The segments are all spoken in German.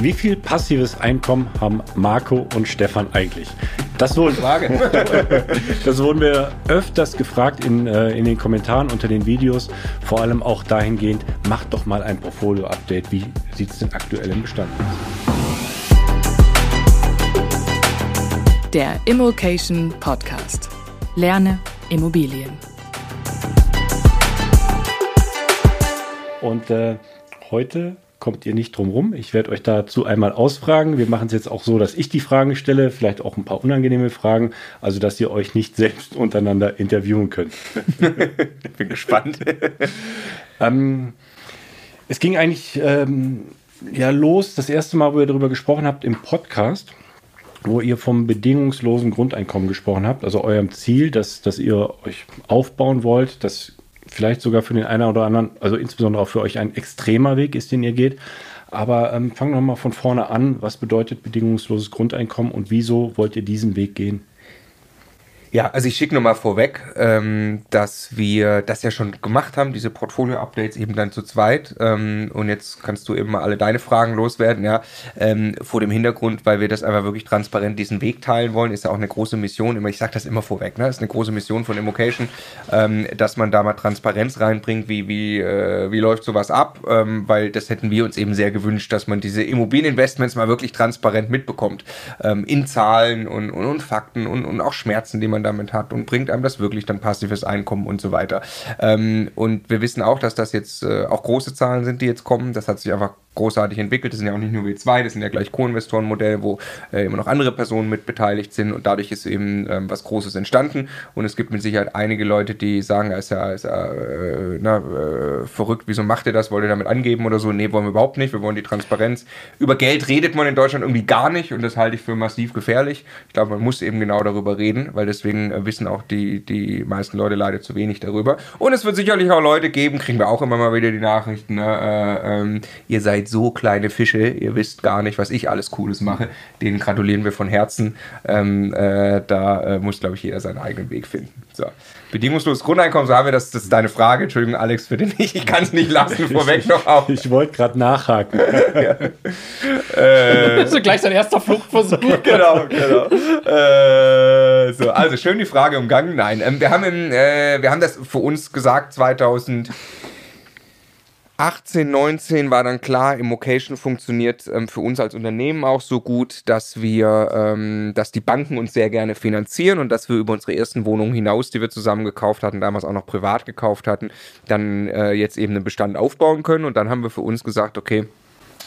Wie viel passives Einkommen haben Marco und Stefan eigentlich? Das wurden, Frage. das wurden wir öfters gefragt in, äh, in den Kommentaren unter den Videos. Vor allem auch dahingehend, macht doch mal ein Portfolio-Update. Wie sieht es denn aktuell im Bestand aus? Der Immokation Podcast. Lerne Immobilien. Und äh, heute kommt ihr nicht drum rum. Ich werde euch dazu einmal ausfragen. Wir machen es jetzt auch so, dass ich die Fragen stelle, vielleicht auch ein paar unangenehme Fragen, also dass ihr euch nicht selbst untereinander interviewen könnt. Bin gespannt. ähm, es ging eigentlich ähm, ja los, das erste Mal, wo ihr darüber gesprochen habt, im Podcast wo ihr vom bedingungslosen Grundeinkommen gesprochen habt, also eurem Ziel, dass, dass ihr euch aufbauen wollt, dass vielleicht sogar für den einen oder anderen, also insbesondere auch für euch ein extremer Weg ist, den ihr geht. Aber ähm, fangen wir mal von vorne an. Was bedeutet bedingungsloses Grundeinkommen und wieso wollt ihr diesen Weg gehen? Ja, also ich schicke nochmal vorweg, ähm, dass wir das ja schon gemacht haben, diese Portfolio-Updates eben dann zu zweit. Ähm, und jetzt kannst du eben mal alle deine Fragen loswerden, ja. Ähm, vor dem Hintergrund, weil wir das einfach wirklich transparent diesen Weg teilen wollen, ist ja auch eine große Mission. Immer, ich sage das immer vorweg, ne? Ist eine große Mission von Immocation, ähm, dass man da mal Transparenz reinbringt, wie, wie, äh, wie läuft sowas ab, ähm, weil das hätten wir uns eben sehr gewünscht, dass man diese Immobilieninvestments mal wirklich transparent mitbekommt. Ähm, in Zahlen und, und, und Fakten und, und auch Schmerzen, die man man damit hat und bringt einem das wirklich dann passives Einkommen und so weiter. Ähm, und wir wissen auch, dass das jetzt äh, auch große Zahlen sind, die jetzt kommen. Das hat sich einfach großartig entwickelt. Das sind ja auch nicht nur W2, das sind ja gleich Co-Investoren-Modelle, wo äh, immer noch andere Personen mit beteiligt sind und dadurch ist eben ähm, was Großes entstanden. Und es gibt mit Sicherheit einige Leute, die sagen, ist ja, ist ja äh, na, äh, verrückt, wieso macht ihr das? Wollt ihr damit angeben oder so? Nee, wollen wir überhaupt nicht. Wir wollen die Transparenz. Über Geld redet man in Deutschland irgendwie gar nicht und das halte ich für massiv gefährlich. Ich glaube, man muss eben genau darüber reden, weil deswegen äh, wissen auch die, die meisten Leute leider zu wenig darüber. Und es wird sicherlich auch Leute geben, kriegen wir auch immer mal wieder die Nachrichten, ne? Äh, ähm, ihr seid so kleine Fische, ihr wisst gar nicht, was ich alles Cooles mache. Denen gratulieren wir von Herzen. Ähm, äh, da äh, muss, glaube ich, jeder seinen eigenen Weg finden. So. Bedingungsloses Grundeinkommen, so haben wir das, das ist deine Frage. Entschuldigung, Alex, für den ich, ich kann es nicht lassen, vorweg noch auf. Ich wollte gerade nachhaken. ja. äh, das ist gleich sein erster Fluchtversuch. genau, genau. Äh, so, also schön die Frage umgangen. Nein, ähm, wir, haben im, äh, wir haben das für uns gesagt 2000. 18, 19 war dann klar, Immocation funktioniert ähm, für uns als Unternehmen auch so gut, dass wir, ähm, dass die Banken uns sehr gerne finanzieren und dass wir über unsere ersten Wohnungen hinaus, die wir zusammen gekauft hatten, damals auch noch privat gekauft hatten, dann äh, jetzt eben einen Bestand aufbauen können. Und dann haben wir für uns gesagt, okay,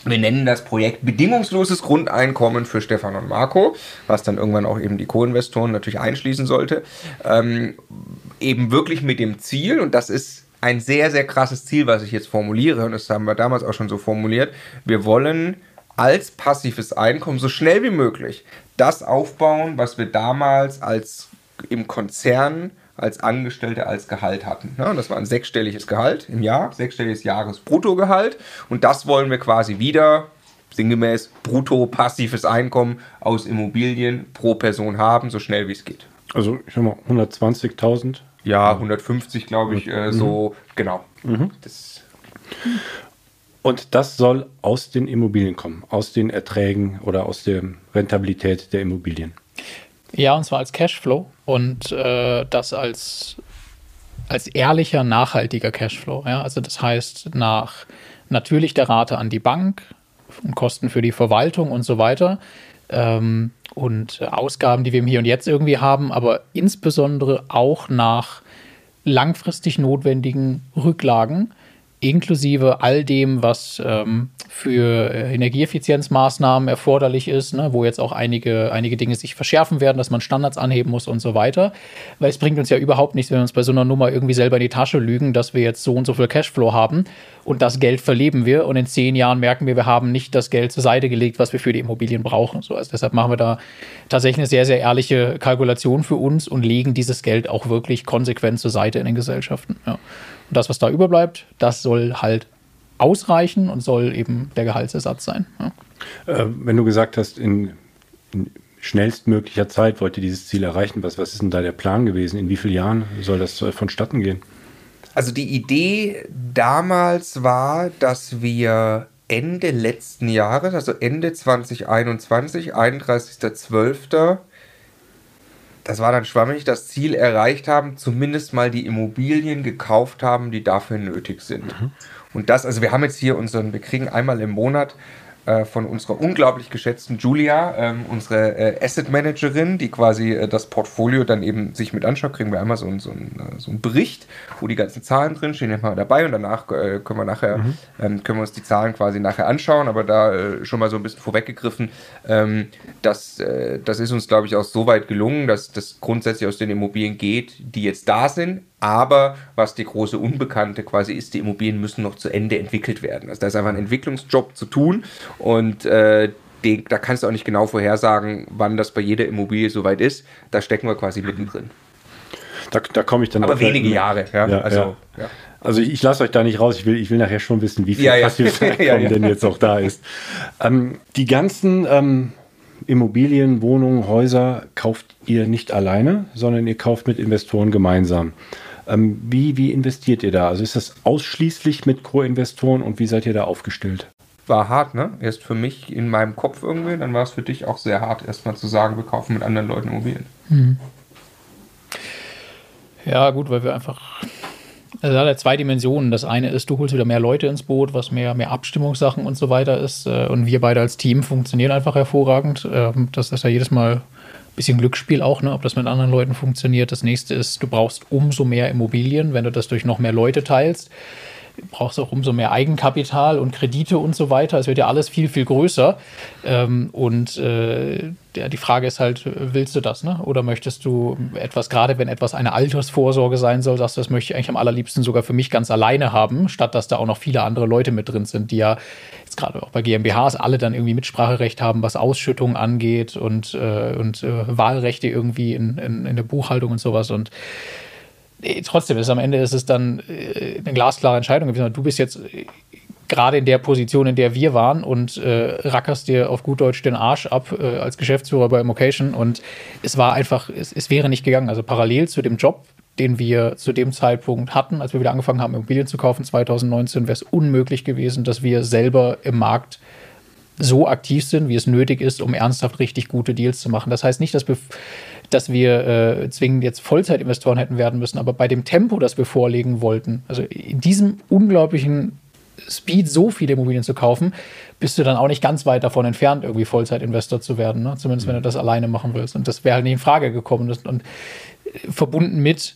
wir nennen das Projekt bedingungsloses Grundeinkommen für Stefan und Marco, was dann irgendwann auch eben die Co-Investoren natürlich einschließen sollte. Ähm, eben wirklich mit dem Ziel, und das ist ein sehr, sehr krasses Ziel, was ich jetzt formuliere, und das haben wir damals auch schon so formuliert. Wir wollen als passives Einkommen so schnell wie möglich das aufbauen, was wir damals als im Konzern als Angestellte als Gehalt hatten. Ja, das war ein sechsstelliges Gehalt im Jahr, sechsstelliges Jahresbruttogehalt. Und das wollen wir quasi wieder sinngemäß brutto passives Einkommen aus Immobilien pro Person haben, so schnell wie es geht. Also ich sag mal 120.000 ja, 150 glaube ich, äh, so, genau. Mhm. Das und das soll aus den Immobilien kommen, aus den Erträgen oder aus der Rentabilität der Immobilien. Ja, und zwar als Cashflow und äh, das als, als ehrlicher, nachhaltiger Cashflow. Ja? Also das heißt, nach natürlich der Rate an die Bank und Kosten für die Verwaltung und so weiter. Ähm, und Ausgaben, die wir im Hier und Jetzt irgendwie haben, aber insbesondere auch nach langfristig notwendigen Rücklagen, inklusive all dem, was ähm, für äh, Energieeffizienzmaßnahmen erforderlich ist, ne, wo jetzt auch einige, einige Dinge sich verschärfen werden, dass man Standards anheben muss und so weiter. Weil es bringt uns ja überhaupt nichts, wenn wir uns bei so einer Nummer irgendwie selber in die Tasche lügen, dass wir jetzt so und so viel Cashflow haben und das Geld verleben wir und in zehn Jahren merken wir, wir haben nicht das Geld zur Seite gelegt, was wir für die Immobilien brauchen. So, also deshalb machen wir da tatsächlich eine sehr, sehr ehrliche Kalkulation für uns und legen dieses Geld auch wirklich konsequent zur Seite in den Gesellschaften. Ja. Und das, was da überbleibt, das soll halt ausreichen und soll eben der Gehaltsersatz sein. Ja. Äh, wenn du gesagt hast, in, in, schnellstmöglicher Zeit wollt ihr dieses Ziel erreichen, was, was ist denn da der Plan gewesen? In wie vielen Jahren soll das äh, vonstatten gehen? Also die Idee damals war, dass wir Ende letzten Jahres, also Ende 2021, 31.12., das war dann schwammig, das Ziel erreicht haben, zumindest mal die Immobilien gekauft haben, die dafür nötig sind. Mhm. Und das, also wir haben jetzt hier unseren, wir kriegen einmal im Monat äh, von unserer unglaublich geschätzten Julia, ähm, unsere äh, Asset Managerin, die quasi äh, das Portfolio dann eben sich mit anschaut, kriegen wir einmal so, so, ein, äh, so einen Bericht, wo die ganzen Zahlen drin stehen, wir dabei und danach äh, können wir nachher, mhm. ähm, können wir uns die Zahlen quasi nachher anschauen, aber da schon mal so ein bisschen vorweggegriffen, ähm, das, das ist uns, glaube ich, auch so weit gelungen, dass das grundsätzlich aus den Immobilien geht, die jetzt da sind, aber was die große Unbekannte quasi ist, die Immobilien müssen noch zu Ende entwickelt werden. Also da ist einfach ein Entwicklungsjob zu tun und äh, den, da kannst du auch nicht genau vorhersagen, wann das bei jeder Immobilie soweit ist. Da stecken wir quasi mittendrin. Da, da komme ich dann Aber wenige mit. Jahre, ja. ja also, ja. Ja. also ich, ich lasse euch da nicht raus. Ich will, ich will nachher schon wissen, wie viel ja, Passiveinkommen denn jetzt auch da ist. Ähm, die ganzen ähm, Immobilien, Wohnungen, Häuser kauft ihr nicht alleine, sondern ihr kauft mit Investoren gemeinsam. Ähm, wie, wie investiert ihr da? Also ist das ausschließlich mit Co-Investoren und wie seid ihr da aufgestellt? War hart, ne? Erst für mich in meinem Kopf irgendwie, dann war es für dich auch sehr hart, erstmal zu sagen, wir kaufen mit anderen Leuten Immobilien. Mhm. Ja, gut, weil wir einfach. Also hat ja zwei Dimensionen. Das eine ist, du holst wieder mehr Leute ins Boot, was mehr, mehr Abstimmungssachen und so weiter ist. Äh, und wir beide als Team funktionieren einfach hervorragend. Ähm, das ist ja jedes Mal bisschen Glücksspiel auch, ne, ob das mit anderen Leuten funktioniert. Das nächste ist, du brauchst umso mehr Immobilien, wenn du das durch noch mehr Leute teilst. Brauchst auch umso mehr Eigenkapital und Kredite und so weiter. Es wird ja alles viel, viel größer. Ähm, und äh, ja, die Frage ist halt, willst du das, ne? Oder möchtest du etwas, gerade wenn etwas eine Altersvorsorge sein soll, sagst du, das möchte ich eigentlich am allerliebsten sogar für mich ganz alleine haben, statt dass da auch noch viele andere Leute mit drin sind, die ja jetzt gerade auch bei GmbHs alle dann irgendwie Mitspracherecht haben, was Ausschüttungen angeht und, äh, und äh, Wahlrechte irgendwie in, in, in der Buchhaltung und sowas. Und trotzdem ist am Ende ist es dann äh, eine glasklare Entscheidung gewesen. Du bist jetzt gerade in der Position, in der wir waren und äh, rackerst dir auf gut Deutsch den Arsch ab äh, als Geschäftsführer bei Immocation und es war einfach, es, es wäre nicht gegangen. Also parallel zu dem Job, den wir zu dem Zeitpunkt hatten, als wir wieder angefangen haben, Immobilien zu kaufen, 2019, wäre es unmöglich gewesen, dass wir selber im Markt so aktiv sind, wie es nötig ist, um ernsthaft richtig gute Deals zu machen. Das heißt nicht, dass wir, dass wir äh, zwingend jetzt Vollzeitinvestoren hätten werden müssen, aber bei dem Tempo, das wir vorlegen wollten, also in diesem unglaublichen Speed so viele Immobilien zu kaufen, bist du dann auch nicht ganz weit davon entfernt, irgendwie Vollzeitinvestor zu werden. Ne? Zumindest wenn du das alleine machen willst. Und das wäre halt nicht in Frage gekommen. Und, und verbunden mit,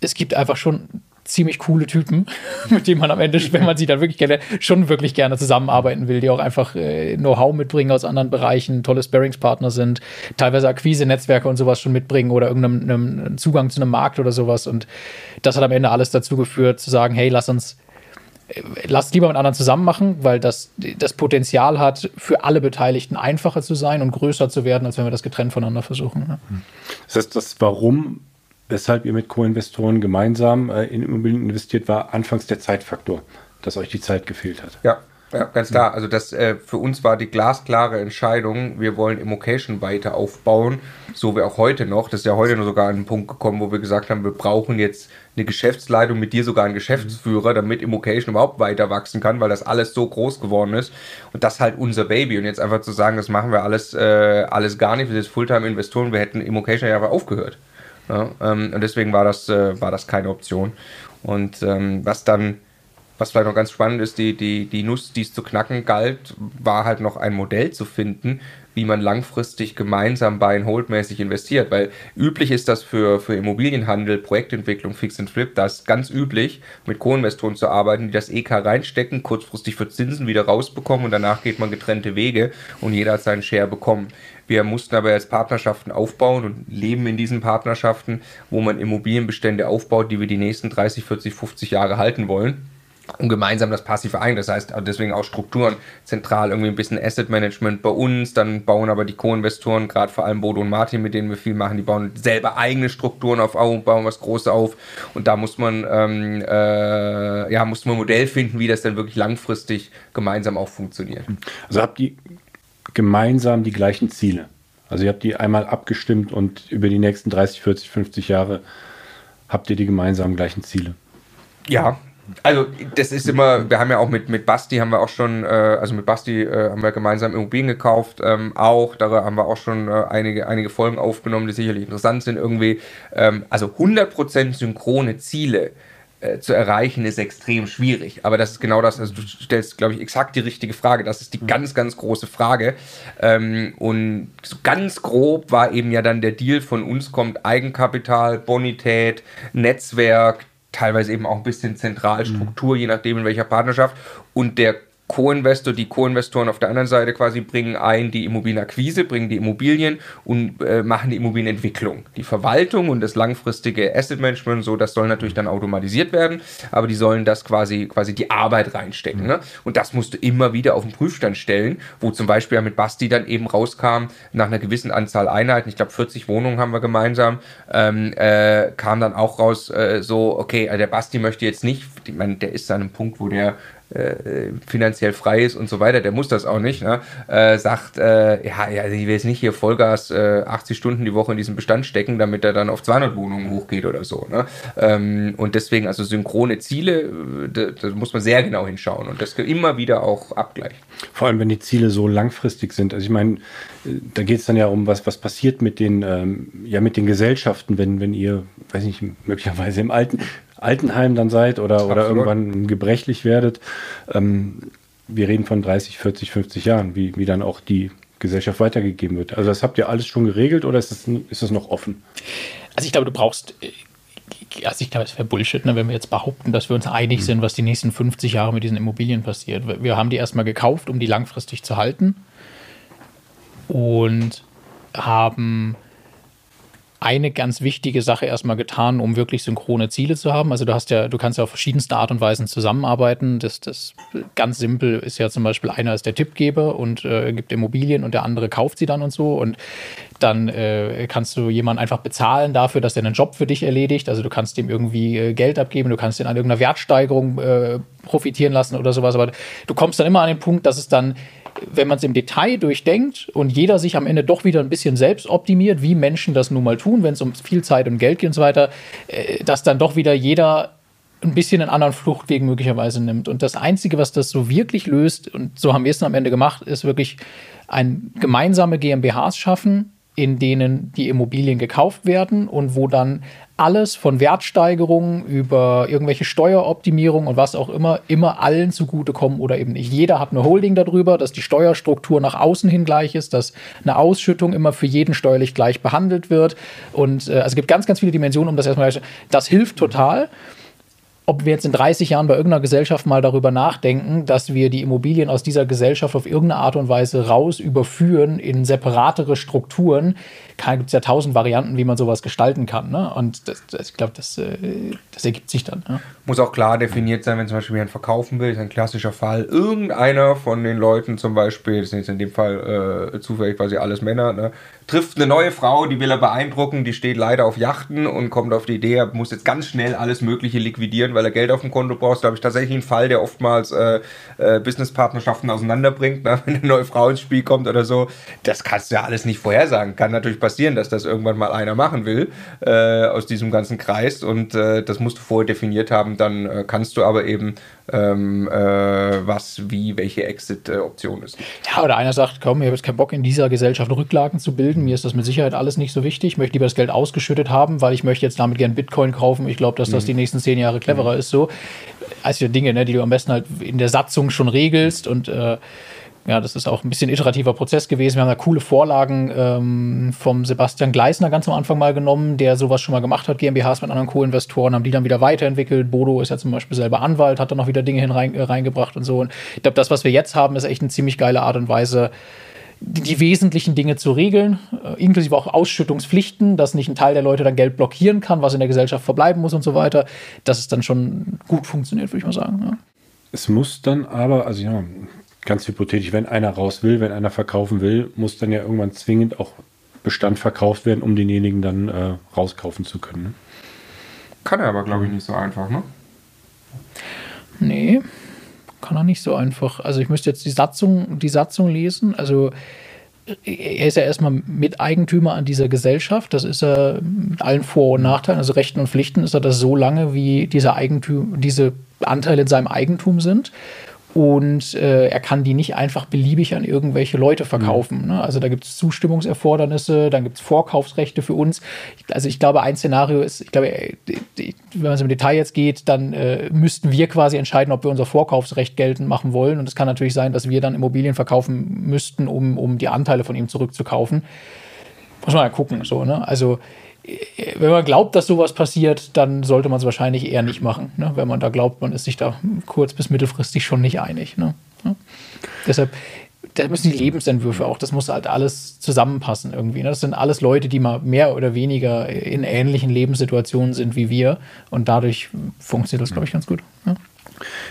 es gibt einfach schon ziemlich coole Typen, mit denen man am Ende, wenn man sie dann wirklich gerne, schon wirklich gerne zusammenarbeiten will, die auch einfach äh, Know-how mitbringen aus anderen Bereichen, tolle Sparringspartner sind, teilweise Akquise-Netzwerke und sowas schon mitbringen oder irgendeinen Zugang zu einem Markt oder sowas. Und das hat am Ende alles dazu geführt, zu sagen, hey, lass uns lasst lieber mit anderen zusammen machen, weil das das Potenzial hat, für alle Beteiligten einfacher zu sein und größer zu werden, als wenn wir das getrennt voneinander versuchen. Ja. Das heißt, das Warum, weshalb ihr mit Co-Investoren gemeinsam äh, in Immobilien investiert, war anfangs der Zeitfaktor, dass euch die Zeit gefehlt hat. Ja, ja, ganz klar. Also das äh, für uns war die glasklare Entscheidung, wir wollen Immocation weiter aufbauen, so wie auch heute noch. Das ist ja heute noch sogar an einen Punkt gekommen, wo wir gesagt haben, wir brauchen jetzt eine Geschäftsleitung, mit dir sogar einen Geschäftsführer, damit Immocation überhaupt weiter wachsen kann, weil das alles so groß geworden ist. Und das halt unser Baby. Und jetzt einfach zu sagen, das machen wir alles, äh, alles gar nicht, wir sind Fulltime-Investoren, wir hätten Immocation ja einfach aufgehört. Ja, ähm, und deswegen war das, äh, war das keine Option. Und ähm, was dann was vielleicht noch ganz spannend ist, die, die, die Nuss, die es zu knacken galt, war halt noch ein Modell zu finden, wie man langfristig gemeinsam buy and hold mäßig investiert. Weil üblich ist das für, für Immobilienhandel, Projektentwicklung, Fix and Flip, da ist ganz üblich, mit Co-Investoren zu arbeiten, die das EK reinstecken, kurzfristig für Zinsen wieder rausbekommen und danach geht man getrennte Wege und jeder hat seinen Share bekommen. Wir mussten aber jetzt Partnerschaften aufbauen und leben in diesen Partnerschaften, wo man Immobilienbestände aufbaut, die wir die nächsten 30, 40, 50 Jahre halten wollen und gemeinsam das passive Eigen. Das heißt deswegen auch Strukturen zentral, irgendwie ein bisschen Asset Management bei uns. Dann bauen aber die Co-Investoren, gerade vor allem Bodo und Martin, mit denen wir viel machen, die bauen selber eigene Strukturen auf, bauen was Großes auf. Und da muss man, ähm, äh, ja, muss man ein Modell finden, wie das dann wirklich langfristig gemeinsam auch funktioniert. Also habt ihr gemeinsam die gleichen Ziele? Also ihr habt die einmal abgestimmt und über die nächsten 30, 40, 50 Jahre habt ihr die gemeinsamen gleichen Ziele? Ja, Also das ist immer, wir haben ja auch mit, mit Basti haben wir auch schon, äh, also mit Basti äh, haben wir gemeinsam Immobilien gekauft, ähm, auch, da haben wir auch schon äh, einige, einige Folgen aufgenommen, die sicherlich interessant sind irgendwie. Ähm, also 100% synchrone Ziele äh, zu erreichen, ist extrem schwierig. Aber das ist genau das, also du stellst, glaube ich, exakt die richtige Frage. Das ist die ganz, ganz große Frage. Ähm, und so ganz grob war eben ja dann der Deal von uns kommt Eigenkapital, Bonität, Netzwerk, teilweise eben auch ein bisschen Zentralstruktur, mhm. je nachdem in welcher Partnerschaft. Und der Co-Investor, die Co-Investoren auf der anderen Seite quasi bringen ein die Immobilienakquise, bringen die Immobilien und äh, machen die Immobilienentwicklung. Die Verwaltung und das langfristige Asset Management, so, das soll natürlich dann automatisiert werden, aber die sollen das quasi, quasi die Arbeit reinstecken. Ne? Und das musst du immer wieder auf den Prüfstand stellen, wo zum Beispiel mit Basti dann eben rauskam, nach einer gewissen Anzahl Einheiten, ich glaube 40 Wohnungen haben wir gemeinsam, ähm, äh, kam dann auch raus, äh, so, okay, also der Basti möchte jetzt nicht, ich meine, der ist an einem Punkt, wo der äh, finanziell frei ist und so weiter, der muss das auch nicht, ne? äh, sagt, äh, ja, ja, ich will jetzt nicht hier Vollgas äh, 80 Stunden die Woche in diesen Bestand stecken, damit er dann auf 200 Wohnungen hochgeht oder so. Ne? Ähm, und deswegen, also synchrone Ziele, da, da, muss man sehr genau hinschauen und das immer wieder auch abgleichen. Vor allem, wenn die Ziele so langfristig sind. Also ich meine, da geht es dann ja um, was, was passiert mit den, ähm, ja, mit den Gesellschaften, wenn, wenn ihr, weiß nicht, möglicherweise im alten, Altenheim dann seid oder, oder irgendwann gebrechlich werdet. Ähm, wir reden von 30, 40, 50 Jahren, wie, wie dann auch die Gesellschaft weitergegeben wird. Also das habt ihr alles schon geregelt oder ist das, ist das noch offen? Also ich glaube, du brauchst, also ich glaube, es wäre Bullshit, ne, wenn wir jetzt behaupten, dass wir uns einig mhm. sind, was die nächsten 50 Jahre mit diesen Immobilien passiert. Wir haben die erstmal gekauft, um die langfristig zu halten und haben eine ganz wichtige Sache erstmal getan, um wirklich synchrone Ziele zu haben. Also du hast ja, du kannst ja auf verschiedenste Art und Weisen zusammenarbeiten. Das, das ganz simpel ist ja zum Beispiel einer ist der Tippgeber und äh, gibt Immobilien und der andere kauft sie dann und so. Und dann äh, kannst du jemanden einfach bezahlen dafür, dass er einen Job für dich erledigt. Also du kannst ihm irgendwie äh, Geld abgeben, du kannst ihn an irgendeiner Wertsteigerung äh, profitieren lassen oder sowas. Aber du kommst dann immer an den Punkt, dass es dann wenn man es im Detail durchdenkt und jeder sich am Ende doch wieder ein bisschen selbst optimiert, wie Menschen das nun mal tun, wenn es um viel Zeit und Geld geht und so weiter, äh, dass dann doch wieder jeder ein bisschen einen anderen Fluchtweg möglicherweise nimmt. Und das Einzige, was das so wirklich löst, und so haben wir es am Ende gemacht, ist wirklich ein gemeinsame GmbHs schaffen, in denen die Immobilien gekauft werden und wo dann alles von Wertsteigerungen über irgendwelche Steueroptimierung und was auch immer immer allen zugutekommen oder eben nicht. Jeder hat eine Holding darüber, dass die Steuerstruktur nach außen hin gleich ist, dass eine Ausschüttung immer für jeden steuerlich gleich behandelt wird. Und äh, also es gibt ganz, ganz viele Dimensionen, um das erstmal. Das hilft total ob wir jetzt in 30 Jahren bei irgendeiner Gesellschaft mal darüber nachdenken, dass wir die Immobilien aus dieser Gesellschaft auf irgendeine Art und Weise raus überführen in separatere Strukturen, gibt es ja tausend Varianten, wie man sowas gestalten kann. Ne? Und das, das, ich glaube, das, äh, das ergibt sich dann. Ne? Muss auch klar definiert sein, wenn zum Beispiel jemand verkaufen will, ist ein klassischer Fall. Irgendeiner von den Leuten zum Beispiel, das sind jetzt in dem Fall äh, zufällig quasi alles Männer, ne? trifft eine neue Frau, die will er beeindrucken, die steht leider auf Yachten und kommt auf die Idee, er muss jetzt ganz schnell alles Mögliche liquidieren, weil er Geld auf dem Konto braucht. Habe ich tatsächlich einen Fall, der oftmals äh, äh, Businesspartnerschaften auseinanderbringt, ne? wenn eine neue Frau ins Spiel kommt oder so. Das kannst du ja alles nicht vorhersagen. Kann natürlich passieren, dass das irgendwann mal einer machen will äh, aus diesem ganzen Kreis und äh, das musst du vorher definiert haben. Dann äh, kannst du aber eben ähm, äh, was, wie, welche Exit-Option ist. Ja, oder einer sagt, komm, ich habe jetzt keinen Bock in dieser Gesellschaft Rücklagen zu bilden. Mir ist das mit Sicherheit alles nicht so wichtig. Ich möchte lieber das Geld ausgeschüttet haben, weil ich möchte jetzt damit gerne Bitcoin kaufen. Ich glaube, dass das mhm. die nächsten zehn Jahre cleverer mhm. ist. So, also Dinge, ne, die du am besten halt in der Satzung schon regelst und äh, ja, das ist auch ein bisschen iterativer Prozess gewesen. Wir haben da coole Vorlagen ähm, vom Sebastian Gleisner ganz am Anfang mal genommen, der sowas schon mal gemacht hat, GmbHs mit anderen Co-Investoren, haben die dann wieder weiterentwickelt. Bodo ist ja zum Beispiel selber Anwalt, hat dann noch wieder Dinge hinein, äh, reingebracht und so. Und ich glaube, das, was wir jetzt haben, ist echt eine ziemlich geile Art und Weise, die, die wesentlichen Dinge zu regeln, äh, inklusive auch Ausschüttungspflichten, dass nicht ein Teil der Leute dann Geld blockieren kann, was in der Gesellschaft verbleiben muss und so weiter. Dass es dann schon gut funktioniert, würde ich mal sagen. Ja. Es muss dann aber, also ja, ganz hypothetisch, wenn einer raus will, wenn einer verkaufen will, muss dann ja irgendwann zwingend auch Bestand verkauft werden, um denjenigen dann äh, rauskaufen zu können. Ne? Kann er aber, glaube ich, nicht so einfach, ne? Nee, kann er nicht so einfach. Also ich müsste jetzt die Satzung, die Satzung lesen. Also er ist ja erstmal Miteigentümer an dieser Gesellschaft. Das ist er mit allen Vor- und Nachteilen, also Rechten und Pflichten ist er das so lange, wie diese, Eigentum, diese Anteile in seinem Eigentum sind und äh, er kann die nicht einfach beliebig an irgendwelche Leute verkaufen. Mhm. Ne? Also da gibt es Zustimmungserfordernisse, dann gibt es Vorkaufsrechte für uns. Also ich glaube, ein Szenario ist, ich glaube, äh, wenn man es im Detail jetzt geht, dann äh, müssten wir quasi entscheiden, ob wir unser Vorkaufsrecht geltend machen wollen. Und es kann natürlich sein, dass wir dann Immobilien verkaufen müssten, um, um die Anteile von ihm zurückzukaufen. Muss man ja gucken. So, ne? Also wenn man glaubt, dass sowas passiert, dann sollte man es wahrscheinlich eher nicht machen. Ne? Wenn man da glaubt, man ist sich da kurz- bis mittelfristig schon nicht einig. Ne? Ja. Deshalb, da müssen die Lebensentwürfe auch, das muss halt alles zusammenpassen irgendwie. Ne? Das sind alles Leute, die mal mehr oder weniger in ähnlichen Lebenssituationen sind wie wir. Und dadurch funktioniert das, glaube ich, ganz gut. Ja.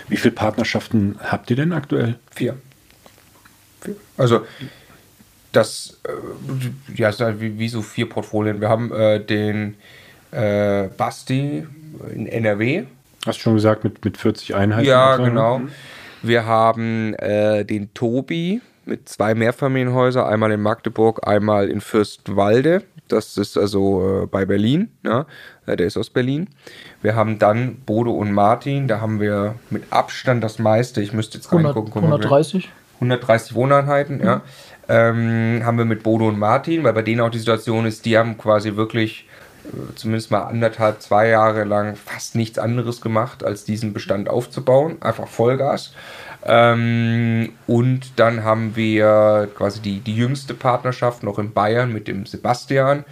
Wie viele Partnerschaften habt ihr denn aktuell? Vier. Vier. Also das, äh, ja, ist halt wie, wie, so vier Portfolien. Wir haben äh, den äh, Basti in NRW. Hast du schon gesagt, mit, mit 40 Einheiten? Ja, genau. Mhm. Wir haben äh, den Tobi mit zwei Mehrfamilienhäusern, einmal in Magdeburg, einmal in Fürstenwalde. Das ist also äh, bei Berlin. Ja? Äh, der ist aus Berlin. Wir haben dann Bodo und Martin. Da haben wir mit Abstand das meiste. Ich müsste jetzt reingucken. 130? 130 Wohneinheiten, mhm. ja ähm, haben wir mit Bodo und Martin, weil bei denen auch die Situation ist, die haben quasi wirklich äh, zumindest mal anderthalb, zwei Jahre lang fast nichts anderes gemacht, als diesen Bestand aufzubauen. Einfach Vollgas. Ähm, und dann haben wir quasi die, die jüngste Partnerschaft noch in Bayern mit dem Sebastian,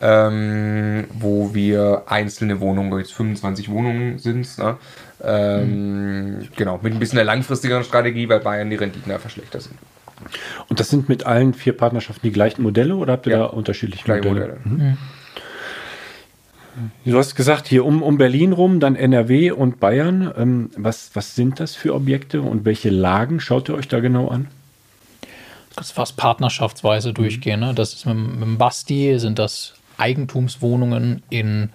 ähm, wo wir einzelne Wohnungen, jetzt 25 Wohnungen sind ne? ähm, mhm. Genau, mit ein bisschen einer langfristigeren Strategie, weil Bayern die Renditen einfach schlechter sind. Und das sind mit allen vier Partnerschaften die gleichen Modelle oder habt ihr ja, da unterschiedliche Modelle? Modelle. Mhm. Du hast gesagt, hier um, um Berlin rum, dann NRW und Bayern. Ähm, was, was sind das für Objekte und welche Lagen schaut ihr euch da genau an? Das fast partnerschaftsweise mhm. durchgehen. Ne? Das ist mit, mit dem Basti, sind das Eigentumswohnungen in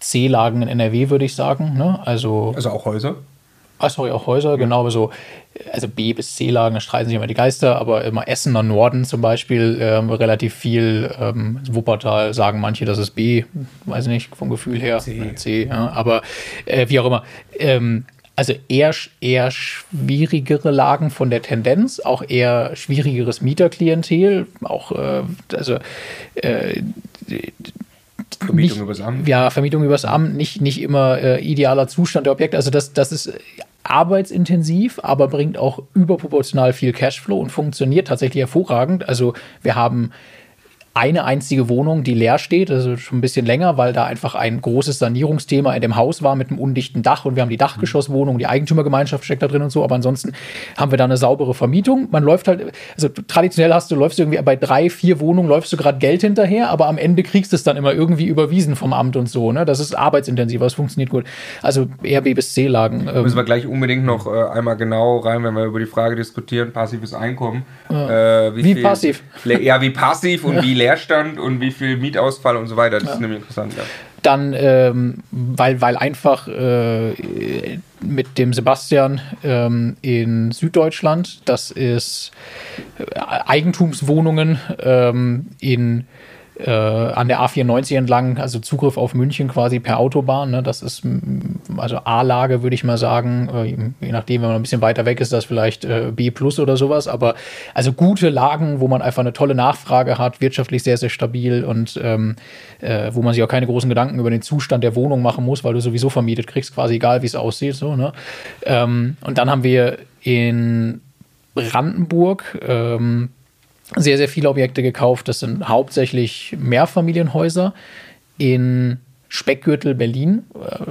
C-Lagen in NRW, würde ich sagen. Ne? Also, also auch Häuser? Ah, sorry, auch Häuser, ja. genau, aber so, also B- bis C-Lagen, da streiten sich immer die Geister, aber immer Essener Norden zum Beispiel, ähm, relativ viel, ähm, Wuppertal sagen manche, das ist B, weiß nicht, vom Gefühl her, C, C ja, aber äh, wie auch immer. Ähm, also eher, eher schwierigere Lagen von der Tendenz, auch eher schwierigeres Mieterklientel, auch, äh, also, äh, Vermietung nicht, übers Amt. Ja, Vermietung übers Amt, nicht, nicht immer äh, idealer Zustand der Objekte. Also das, das ist arbeitsintensiv, aber bringt auch überproportional viel Cashflow und funktioniert tatsächlich hervorragend. Also wir haben eine einzige Wohnung, die leer steht, also schon ein bisschen länger, weil da einfach ein großes Sanierungsthema in dem Haus war mit einem undichten Dach und wir haben die Dachgeschosswohnung, die Eigentümergemeinschaft steckt da drin und so, aber ansonsten haben wir da eine saubere Vermietung. Man läuft halt, also traditionell hast du, läufst du irgendwie bei drei, vier Wohnungen, läufst du gerade Geld hinterher, aber am Ende kriegst du es dann immer irgendwie überwiesen vom Amt und so, ne? Das ist arbeitsintensiv, das funktioniert gut. Also eher B bis C-Lagen. Ähm. Müssen wir gleich unbedingt noch äh, einmal genau rein, wenn wir über die Frage diskutieren, passives Einkommen. Ja. Äh, wie, wie passiv? Ja, wie passiv und ja. wie Leerstand und wie viel Mietausfall und so weiter. Das ja. ist nämlich interessant. Ja. Dann, ähm, weil, weil einfach äh, mit dem Sebastian ähm, in Süddeutschland, das ist äh, Eigentumswohnungen ähm, in äh, an der A94 entlang, also Zugriff auf München quasi per Autobahn. Ne? Das ist also A-Lage, würde ich mal sagen. Äh, je nachdem, wenn man ein bisschen weiter weg ist, das vielleicht äh, B plus oder sowas. Aber also gute Lagen, wo man einfach eine tolle Nachfrage hat, wirtschaftlich sehr, sehr stabil und ähm, äh, wo man sich auch keine großen Gedanken über den Zustand der Wohnung machen muss, weil du sowieso vermietet kriegst, quasi egal, wie es aussieht. So, ne? Ähm, und dann haben wir in Brandenburg ähm, sehr, sehr viele Objekte gekauft. Das sind hauptsächlich Mehrfamilienhäuser in Speckgürtel Berlin,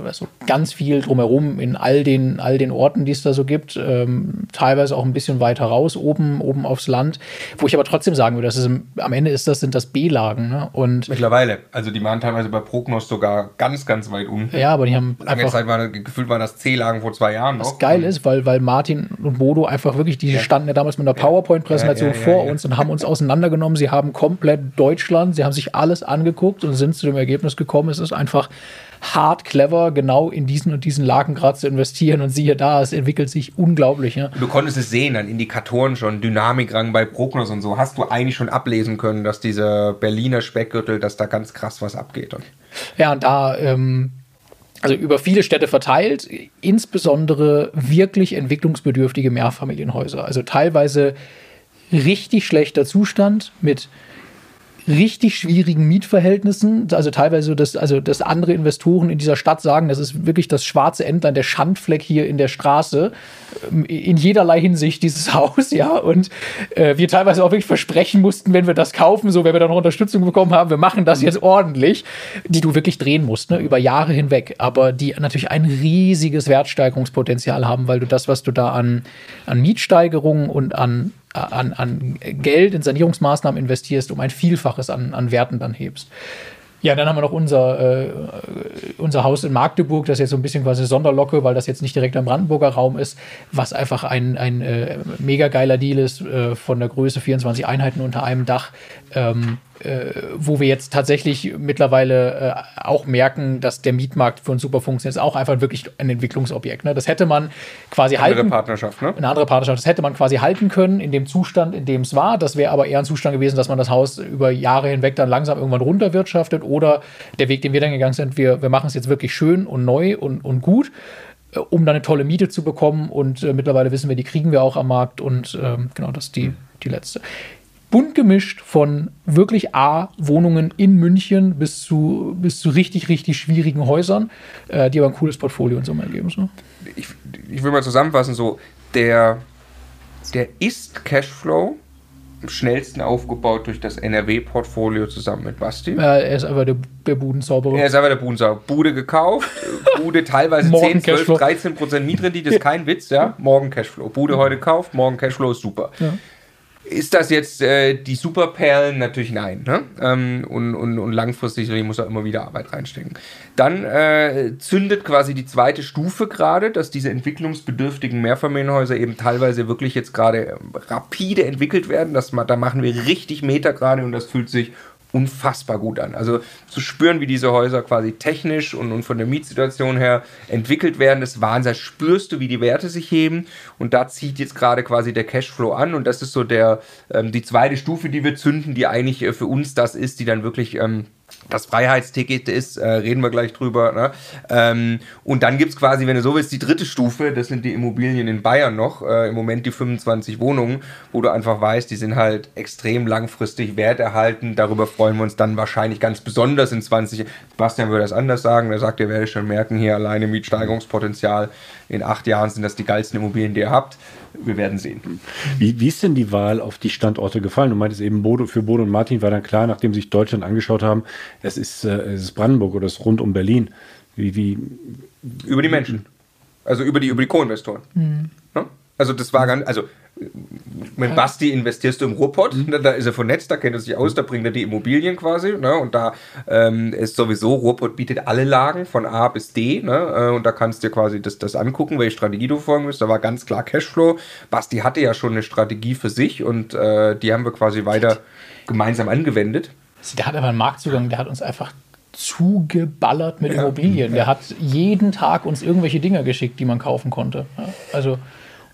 also ganz viel drumherum in all den, all den Orten, die es da so gibt, ähm, teilweise auch ein bisschen weiter raus, oben, oben aufs Land, wo ich aber trotzdem sagen würde, das ist am Ende ist das, sind das B-Lagen. Ne? Und Mittlerweile, also die waren teilweise bei Prognos sogar ganz, ganz weit unten. Ja, aber die haben Lange einfach, Zeit war, gefühlt waren das C-Lagen vor zwei Jahren noch. Was geil ist, weil, weil Martin und Bodo einfach wirklich, die ja. standen ja damals mit einer PowerPoint-Präsentation ja, ja, vor uns und haben uns auseinandergenommen. Sie haben komplett Deutschland, sie haben sich alles angeguckt und sind zu dem Ergebnis gekommen, es ist einfach einfach hart clever, genau in diesen und diesen Lagen gerade zu investieren und siehe da, es entwickelt sich unglaublich. Ja. Du konntest es sehen, dann Indikatoren schon, Dynamikrang bei Prognos und so, hast du eigentlich schon ablesen können, dass dieser Berliner Speckgürtel, dass da ganz krass was abgeht. Ja, und da ähm, also über viele Städte verteilt, insbesondere wirklich entwicklungsbedürftige Mehrfamilienhäuser. Also teilweise richtig schlechter Zustand mit richtig schwierigen Mietverhältnissen. Also teilweise, dass, also, dass andere Investoren in dieser Stadt sagen, das ist wirklich das schwarze Entlein, der Schandfleck hier in der Straße. Ähm, in jederlei Hinsicht dieses Haus, ja. Und äh, wir teilweise auch wirklich versprechen mussten, wenn wir das kaufen, so wenn wir da noch Unterstützung bekommen haben, wir machen das jetzt ordentlich, die du wirklich drehen musst, ne, über Jahre hinweg. Aber die natürlich ein riesiges Wertsteigerungspotenzial haben, weil du das, was du da an, an Mietsteigerungen und an an, an Geld in Sanierungsmaßnahmen investierst, um ein Vielfaches an, an Werten dann hebst. Ja, dann haben wir noch unser, äh, unser Haus in Magdeburg, das jetzt so ein bisschen quasi Sonderlocke, weil das jetzt nicht direkt am Brandenburger Raum ist, was einfach ein, ein äh, mega geiler Deal ist, äh, von der Größe 24 Einheiten unter einem Dach. Ähm, äh, wo wir jetzt tatsächlich mittlerweile äh, auch merken, dass der Mietmarkt für uns super funktioniert, ist auch einfach wirklich ein Entwicklungsobjekt. Ne? Das hätte man quasi eine halten. Andere Partnerschaft, ne? Eine andere Partnerschaft. Das hätte man quasi halten können in dem Zustand, in dem es war. Das wäre aber eher ein Zustand gewesen, dass man das Haus über Jahre hinweg dann langsam irgendwann runterwirtschaftet oder der Weg, den wir dann gegangen sind, wir, wir machen es jetzt wirklich schön und neu und, und gut äh, um dann eine tolle Miete zu bekommen. Und äh, mittlerweile wissen wir, die kriegen wir auch am Markt. Und ähm, genau, das ist die, die letzte bunt gemischt von wirklich A-Wohnungen in München bis zu, bis zu richtig, richtig schwierigen Häusern, äh, die aber ein cooles Portfolio in Summe ergeben. So. Ich, ich will mal zusammenfassen, so der, der Ist-Cashflow am schnellsten aufgebaut durch das NRW-Portfolio zusammen mit Basti. Ja, er ist einfach der, der Budenzauberer. Er ist einfach der Budenzauberer. Bude gekauft, Bude teilweise Morgen 10, 12, Cashflow. 13 Prozent Mietrendite, ist kein Witz, ja. Morgen Cashflow. Bude heute kauft, morgen Cashflow ist super. Ja. Ist das jetzt äh, die Superperlen? Natürlich nein. Ne? Ähm, und, und, und langfristig muss er immer wieder Arbeit reinstecken. Dann äh, zündet quasi die zweite Stufe gerade, dass diese entwicklungsbedürftigen Mehrfamilienhäuser eben teilweise wirklich jetzt gerade ähm, rapide entwickelt werden. Das, da machen wir richtig Meter gerade und das fühlt sich unfassbar gut an. Also zu spüren, wie diese Häuser quasi technisch und, und von der Mietsituation her entwickelt werden, das Wahnsinn. Spürst du, wie die Werte sich heben und da zieht jetzt gerade quasi der Cashflow an und das ist so der ähm, die zweite Stufe, die wir zünden, die eigentlich äh, für uns das ist, die dann wirklich ähm, das Freiheitsticket ist, äh, reden wir gleich drüber. Ne? Ähm, und dann gibt es quasi, wenn du so willst, die dritte Stufe, das sind die Immobilien in Bayern noch, äh, im Moment die 25 Wohnungen, wo du einfach weißt, die sind halt extrem langfristig werterhalten. Darüber freuen wir uns dann wahrscheinlich ganz besonders in 20. Bastian würde das anders sagen, er sagt, ihr werdet schon merken, hier alleine Mietsteigerungspotenzial. In acht Jahren sind das die geilsten Immobilien, die ihr habt. Wir werden sehen. Wie, wie ist denn die Wahl auf die Standorte gefallen? Du meintest eben, Bodo, für Bodo und Martin war dann klar, nachdem sie sich Deutschland angeschaut haben, es ist, äh, es ist Brandenburg oder es ist rund um Berlin. Wie, wie, Über die Menschen. Also über die, über die Co-Investoren. Ne? Also das war ganz, also mit Basti investierst du im Ruhrpott, ne, da ist er vernetzt, da kennt er sich aus, da bringt er die Immobilien quasi, ne, und da ähm, ist sowieso, Ruhrpott bietet alle Lagen von A bis D, ne, äh, und da kannst du dir quasi das, das angucken, welche Strategie du folgen willst, da war ganz klar Cashflow. Basti hatte ja schon eine Strategie für sich und äh, die haben wir quasi weiter gemeinsam angewendet. Der hat aber einen Marktzugang, der hat uns einfach zugeballert mit Immobilien. Der hat jeden Tag uns irgendwelche Dinger geschickt, die man kaufen konnte. Ja, also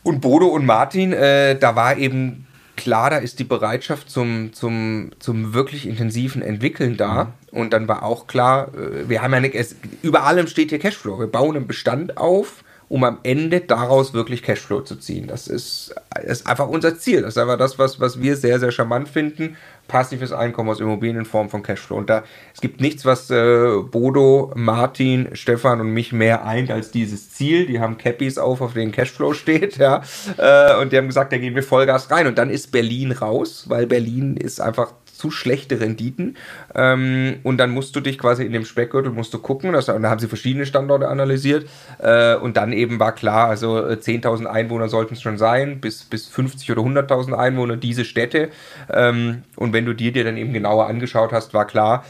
Und Bodo und Martin, äh, da war eben klar, da ist die Bereitschaft zum, zum, zum wirklich intensiven Entwickeln da. Und dann war auch klar, äh, wir haben ja nicht, es, über allem steht hier Cashflow. Wir bauen einen Bestand auf, um am Ende daraus wirklich Cashflow zu ziehen. Das ist, ist einfach unser Ziel. Das ist einfach das, was, was wir sehr, sehr charmant finden. Passives Einkommen aus Immobilien in Form von Cashflow. Und da, es gibt nichts, was äh, Bodo, Martin, Stefan und mich mehr eint als dieses Ziel. Die haben Cappies auf, auf denen Cashflow steht, ja. Äh, und die haben gesagt, da gehen wir Vollgas rein. Und dann ist Berlin raus, weil Berlin ist einfach zu schlechte Renditen. Ähm, und dann musst du dich quasi in dem Speckgürtel musst du gucken. Das, und da haben sie verschiedene Standorte analysiert. Äh, und dann eben war klar, also äh, 10.000 Einwohner sollten es schon sein, bis, bis 50 oder 100.000 Einwohner diese Städte. Ähm, und wenn du dir dir dann eben genauer angeschaut hast, war klar,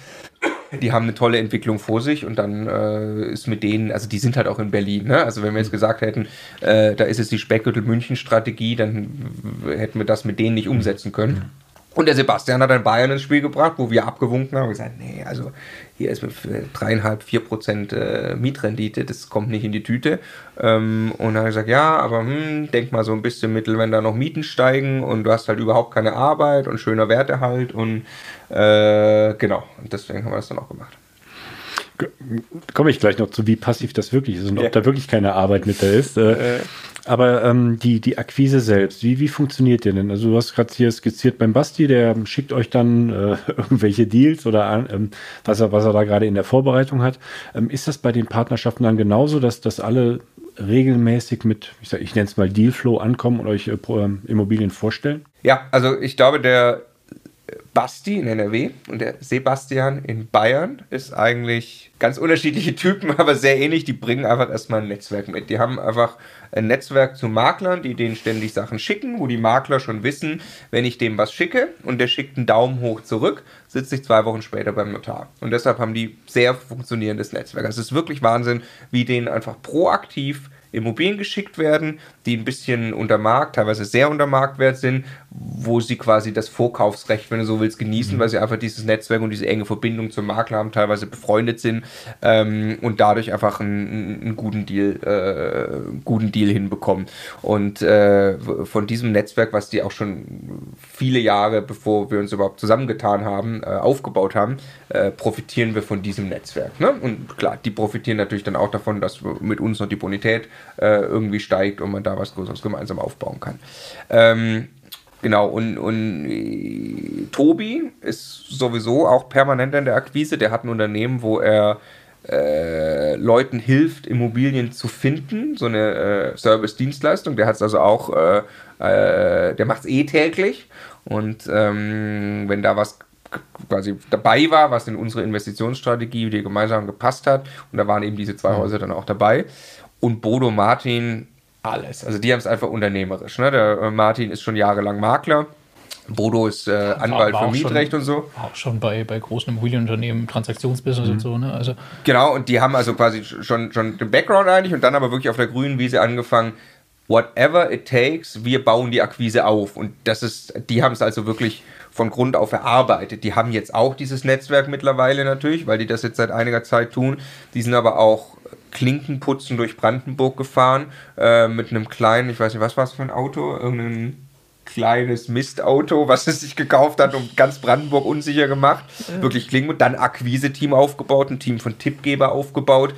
die haben eine tolle Entwicklung vor sich und dann äh, ist mit denen, also die sind halt auch in Berlin, ne? Also wenn wir jetzt gesagt hätten, äh, da ist es die Speckgürtel-München-Strategie, dann hätten wir das mit denen nicht umsetzen können. Und der Sebastian hat dann Bayern ins Spiel gebracht, wo wir abgewunken haben und gesagt, nee, also hier ist mit dreieinhalb, vier Prozent äh, Mietrendite, das kommt nicht in die Tüte. Ähm, und dann habe ich gesagt, ja, aber hm, denk mal so ein bisschen mittel, wenn da noch Mieten steigen und du hast halt überhaupt keine Arbeit und schöner Wertehalt und äh, genau, und deswegen haben wir das dann auch gemacht. Komme ich gleich noch zu, wie passiv das wirklich ist und ja. ob da wirklich keine Arbeit mit da ist. Äh, aber ähm, die, die Akquise selbst, wie, wie funktioniert die denn? Also du hast gerade hier skizziert beim Basti, der schickt euch dann äh, irgendwelche Deals oder ähm, was, er, was er da gerade in der Vorbereitung hat. Ähm, ist das bei den Partnerschaften dann genauso, dass, dass alle regelmäßig mit, ich, ich nenne es mal Dealflow ankommen und euch äh, Immobilien vorstellen? Ja, also ich glaube, der Basti in NRW und der Sebastian in Bayern ist eigentlich ganz unterschiedliche Typen, aber sehr ähnlich. Die bringen einfach erstmal ein Netzwerk mit. Die haben einfach ein Netzwerk zu Maklern, die denen ständig Sachen schicken, wo die Makler schon wissen, wenn ich dem was schicke und der schickt einen Daumen hoch zurück, sitze ich zwei Wochen später beim Notar. Und deshalb haben die sehr funktionierendes Netzwerk. Also es ist wirklich Wahnsinn, wie denen einfach proaktiv Immobilien geschickt werden, die ein bisschen unter Markt, teilweise sehr unter Marktwert sind, wo sie quasi das Vorkaufsrecht, wenn du so willst, genießen, mhm. weil sie einfach dieses Netzwerk und diese enge Verbindung zum Makler haben, teilweise befreundet sind ähm, und dadurch einfach einen, einen guten Deal, äh, guten Deal hinbekommen. Und äh, von diesem Netzwerk, was die auch schon viele Jahre, bevor wir uns überhaupt zusammengetan haben, äh, aufgebaut haben, äh, profitieren wir von diesem Netzwerk. Ne? Und klar, die profitieren natürlich dann auch davon, dass mit uns noch die Bonität äh, irgendwie steigt und man da was Größeres gemeinsam aufbauen kann. Ähm, Genau, und, und äh, Tobi ist sowieso auch permanent in der Akquise. Der hat ein Unternehmen, wo er äh, Leuten hilft, Immobilien zu finden, so eine äh, Service-Dienstleistung. Der hat es also auch, äh, äh der macht es eh täglich. Und ähm, wenn da was quasi dabei war, was in unsere Investitionsstrategie, die gemeinsam gepasst hat, und da waren eben diese zwei Häuser dann auch dabei. Und Bodo Martin alles. Also die haben es einfach unternehmerisch. Ne? Der äh, Martin ist schon jahrelang Makler. Bodo ist äh, Anwalt war, war für Mietrecht schon, und so. Auch schon bei, bei großen Immobilienunternehmen, Transaktionsbusiness mhm. und so. Ne? Also genau, und die haben also quasi schon, schon den Background eigentlich und dann aber wirklich auf der grünen Wiese angefangen, whatever it takes, wir bauen die Akquise auf. Und das ist, die haben es also wirklich von Grund auf erarbeitet. Die haben jetzt auch dieses Netzwerk mittlerweile natürlich, weil die das jetzt seit einiger Zeit tun. Die sind aber auch Klinkenputzen durch Brandenburg gefahren äh, mit einem kleinen, ich weiß nicht, was war es für ein Auto? Irgendein kleines Mistauto, was es sich gekauft hat und ganz Brandenburg unsicher gemacht. Ja. Wirklich Klinken. Dann Akquise-Team aufgebaut, ein Team von Tippgeber aufgebaut.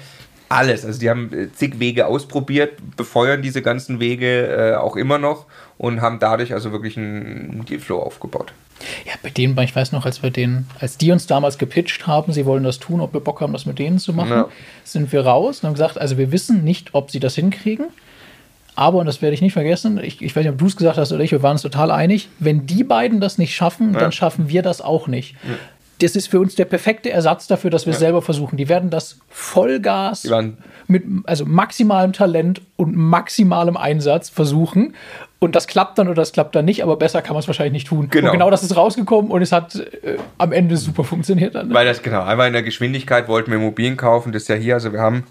Alles. Also die haben äh, zig Wege ausprobiert, befeuern diese ganzen Wege äh, auch immer noch und haben dadurch also wirklich einen Dealflow aufgebaut. Ja, bei denen, ich weiß noch, als wir den, als die uns damals gepitcht haben, sie wollen das tun, ob wir Bock haben, das mit denen zu machen, ja. sind wir raus und haben gesagt, also wir wissen nicht, ob sie das hinkriegen. Aber, und das werde ich nicht vergessen, ich, ich weiß nicht, ob du es gesagt hast oder ich, wir waren uns total einig, wenn die beiden das nicht schaffen, ja. dann schaffen wir das auch nicht. Ja. Das ist für uns der perfekte Ersatz dafür, dass wir es selber versuchen. Die werden das Vollgas mit also maximalem Talent und maximalem Einsatz versuchen. Und das klappt dann oder das klappt dann nicht, aber besser kann man es wahrscheinlich nicht tun. Genau. Und genau das ist rausgekommen und es hat äh, am Ende super funktioniert dann. Ne? Weil das, genau, einmal in der Geschwindigkeit wollten wir Immobilien kaufen, das ist ja hier, also wir haben,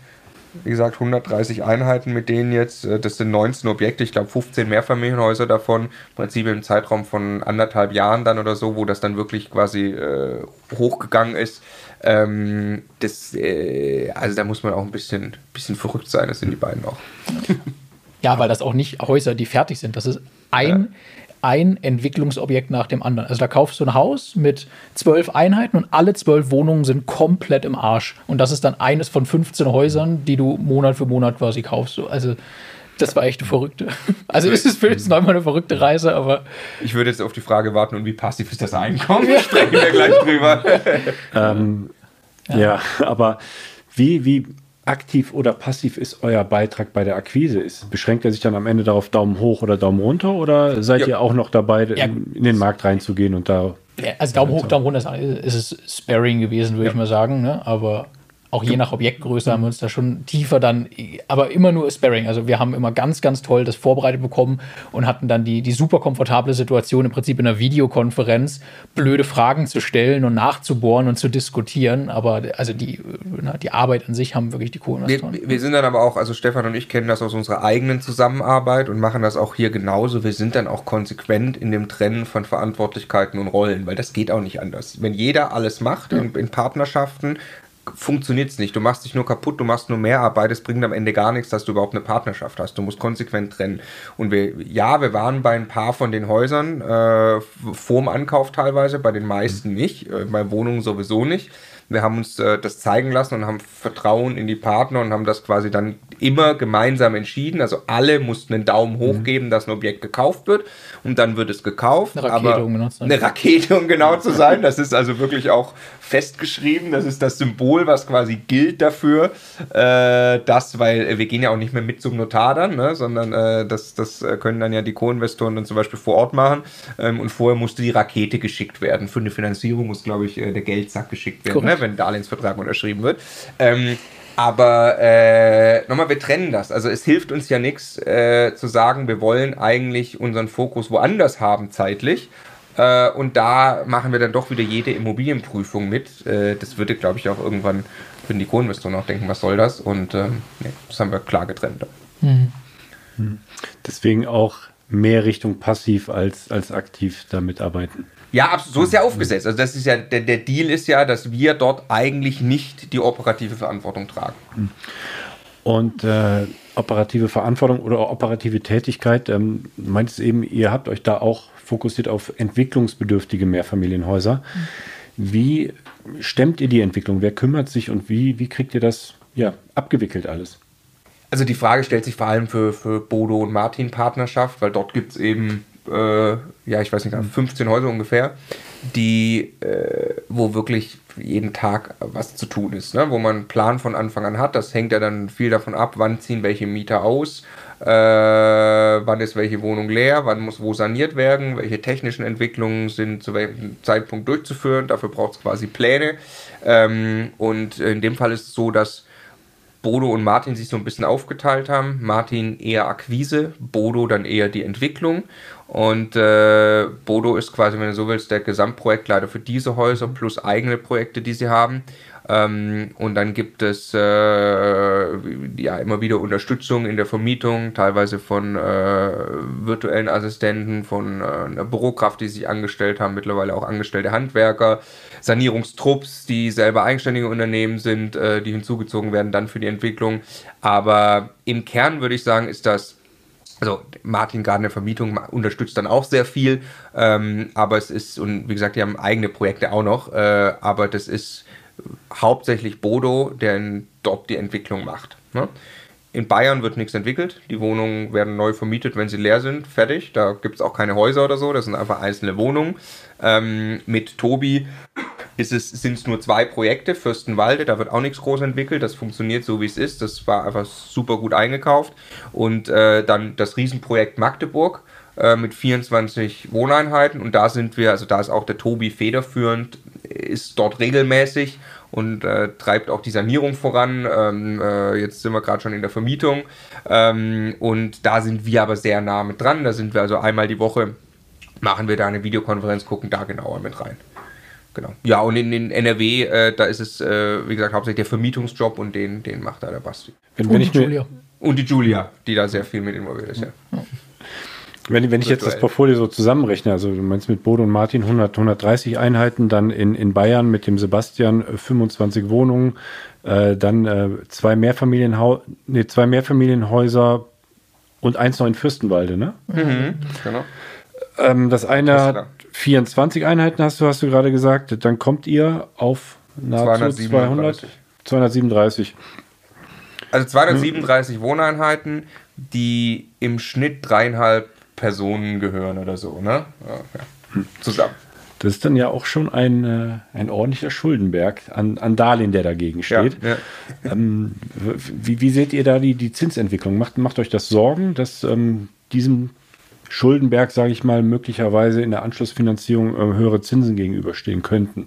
wie gesagt, 130 Einheiten mit denen jetzt, äh, das sind 19 Objekte, ich glaube 15 Mehrfamilienhäuser davon, im Prinzip im Zeitraum von anderthalb Jahren dann oder so, wo das dann wirklich quasi äh, hochgegangen ist. Ähm, das, äh, also da muss man auch ein bisschen, bisschen verrückt sein, das sind die beiden auch. Ja, weil das auch nicht Häuser, die fertig sind. Das ist ein, ja. Ein Entwicklungsobjekt nach dem anderen. Also da kaufst du ein Haus mit zwölf Einheiten und alle zwölf Wohnungen sind komplett im Arsch. Und das ist dann eines von 15 Häusern, die du Monat für Monat quasi kaufst. Also das war echt eine verrückte. Also ist es für uns nochmal eine verrückte Reise, aber. Ich würde jetzt auf die Frage warten, und wie passiv ist das Einkommen? Sprechen wir gleich drüber. ähm, ja. ja, aber wie, wie aktiv oder passiv ist euer Beitrag bei der Akquise? Ist, beschränkt er sich dann am Ende darauf Daumen hoch oder Daumen runter oder seid ja. ihr auch noch dabei, ja. in, in, den Markt reinzugehen und da. Ja, also Daumen hoch, Daumen runter ist es Sparring gewesen, würde ich mal sagen, ne? aber auch je nach Objektgröße haben wir uns da schon tiefer dann, aber immer nur Sparring. Also wir haben immer ganz, ganz toll das vorbereitet bekommen und hatten dann die, die super komfortable Situation, im Prinzip in einer Videokonferenz blöde Fragen zu stellen und nachzubohren und zu diskutieren. Aber also die, na, die Arbeit an sich haben wirklich die Co-Investoren. Wir, wir sind dann aber auch, also Stefan und ich kennen das aus unserer eigenen Zusammenarbeit und machen das auch hier genauso. Wir sind dann auch konsequent in dem Trennen von Verantwortlichkeiten und Rollen, weil das geht auch nicht anders. Wenn jeder alles macht in, in Partnerschaften, funktioniert es nicht. Du machst dich nur kaputt, du machst nur mehr Arbeit. Es bringt am Ende gar nichts, dass du überhaupt eine Partnerschaft hast. Du musst konsequent trennen. Und wir, ja, wir waren bei ein paar von den Häusern äh, vorm Ankauf teilweise, bei den meisten nicht, äh, bei Wohnungen sowieso nicht. Wir haben uns äh, das zeigen lassen und haben Vertrauen in die Partner und haben das quasi dann immer gemeinsam entschieden. Also alle mussten einen Daumen hoch geben, dass ein Objekt gekauft wird und dann wird es gekauft. Eine Rakete, um genau zu sein. eine Rakete, um genau zu sein. Das ist also wirklich auch festgeschrieben. Das ist das Symbol, was quasi gilt dafür, äh, dass, weil wir gehen ja auch nicht mehr mit zum Notar dann, ne, sondern äh, das, das können dann ja die Co-Investoren dann zum Beispiel vor Ort machen. Ähm, und vorher musste die Rakete geschickt werden. Für eine Finanzierung muss, glaube ich, äh, der Geldsack geschickt werden, ne, wenn ein Darlehensvertrag unterschrieben wird. Ähm, aber äh, nochmal, wir trennen das. Also es hilft uns ja nichts äh, zu sagen, wir wollen eigentlich unseren Fokus woanders haben zeitlich. Äh, und da machen wir dann doch wieder jede Immobilienprüfung mit. Äh, das würde, glaube ich, auch irgendwann würden die Co-Investoren auch denken, was soll das? Und ähm, nee, das haben wir klar getrennt. Deswegen auch mehr Richtung passiv als, als aktiv da mitarbeiten. Ja, absolut. So ist ja aufgesetzt. Also das ist ja, der, der Deal ist ja, dass wir dort eigentlich nicht die operative Verantwortung tragen. Und äh, operative Verantwortung oder operative Tätigkeit, ähm, du meintest eben, ihr habt euch da auch fokussiert auf entwicklungsbedürftige Mehrfamilienhäuser. Wie stemmt ihr die Entwicklung? Wer kümmert sich und wie, wie kriegt ihr das ja, abgewickelt alles? Also die Frage stellt sich vor allem für, für Bodo und Martin Partnerschaft, weil dort gibt es eben, äh, ja, ich weiß nicht, 15 Häuser ungefähr, die, äh, wo wirklich jeden Tag was zu tun ist, ne? wo man einen Plan von Anfang an hat. Das hängt ja dann viel davon ab, wann ziehen welche Mieter aus, äh, wann ist welche Wohnung leer, wann muss wo saniert werden, welche technischen Entwicklungen sind zu welchem Zeitpunkt durchzuführen. Dafür braucht es quasi Pläne. Ähm, und in dem Fall ist es so, dass Bodo und Martin sich so ein bisschen aufgeteilt haben. Martin eher Akquise, Bodo dann eher die Entwicklung. Und äh, Bodo ist quasi, wenn du so willst, der Gesamtprojektleiter für diese Häuser plus eigene Projekte, die sie haben. Ähm, und dann gibt es äh, ja immer wieder Unterstützung in der Vermietung, teilweise von äh, virtuellen Assistenten, von äh, einer Bürokraft, die sich angestellt haben, mittlerweile auch angestellte Handwerker, Sanierungstrupps, die selber eigenständige Unternehmen sind, äh, die hinzugezogen werden dann für die Entwicklung. Aber im Kern würde ich sagen, ist das also Martin gerade in der Vermietung unterstützt dann auch sehr viel, ähm, aber es ist, und wie gesagt, die haben eigene Projekte auch noch, äh, aber das ist hauptsächlich Bodo, der in, dort die Entwicklung macht. Ne? In Bayern wird nichts entwickelt, die Wohnungen werden neu vermietet, wenn sie leer sind, fertig. Da gibt es auch keine Häuser oder so, das sind einfach einzelne Wohnungen. Ähm, mit Tobi sind es nur zwei Projekte, Fürstenwalde, da wird auch nichts groß entwickelt, das funktioniert so wie es ist, das war einfach super gut eingekauft. Und äh, dann das Riesenprojekt Magdeburg äh, mit 24 Wohneinheiten und da sind wir, also da ist auch der Tobi federführend, ist dort regelmäßig und äh, treibt auch die Sanierung voran. Ähm, äh, jetzt sind wir gerade schon in der Vermietung ähm, und da sind wir aber sehr nah mit dran, da sind wir also einmal die Woche machen wir da eine Videokonferenz, gucken da genauer mit rein. Genau. Ja, und in, in NRW, äh, da ist es, äh, wie gesagt, hauptsächlich der Vermietungsjob und den, den macht da der Basti. Wenn, Und wenn die ich Julia. Und die Julia, die da sehr viel mit involviert ist, ja. Wenn, wenn ich jetzt das. Portfolio so zusammenrechne, also du meinst mit Bodo und Martin 100, 130 Einheiten, dann in, in Bayern mit dem Sebastian äh, 25 Wohnungen, äh, dann äh, zwei, Mehrfamilienhau nee, zwei Mehrfamilienhäuser und eins noch in Fürstenwalde, ne? Genau. Ähm, das eine hat klar. 24 Einheiten, hast du, hast du gerade gesagt. Dann kommt ihr auf nahezu 200, 237. 237. Also 237 Wohneinheiten, die im Schnitt dreieinhalb Personen gehören oder so, ne? Ja, ja. Zusammen. Das ist dann ja auch schon ein, äh, ein ordentlicher Schuldenberg an, an Darlehen, der dagegen steht. Ja, ja. Ähm, wie, wie seht ihr da die, die Zinsentwicklung? Macht, macht euch das Sorgen, dass ähm, diesem Schuldenberg, sage ich mal, möglicherweise in der Anschlussfinanzierung äh, höhere Zinsen gegenüberstehen könnten?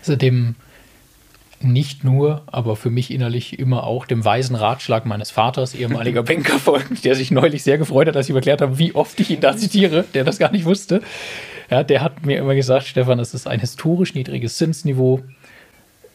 Also dem, nicht nur, aber für mich innerlich immer auch dem weisen Ratschlag meines Vaters, ehemaliger Banker, folgt, der sich neulich sehr gefreut hat, dass ich ihm erklärt habe, wie oft ich ihn da zitiere, der das gar nicht wusste. Ja, der hat mir immer gesagt, Stefan, es ist ein historisch niedriges Zinsniveau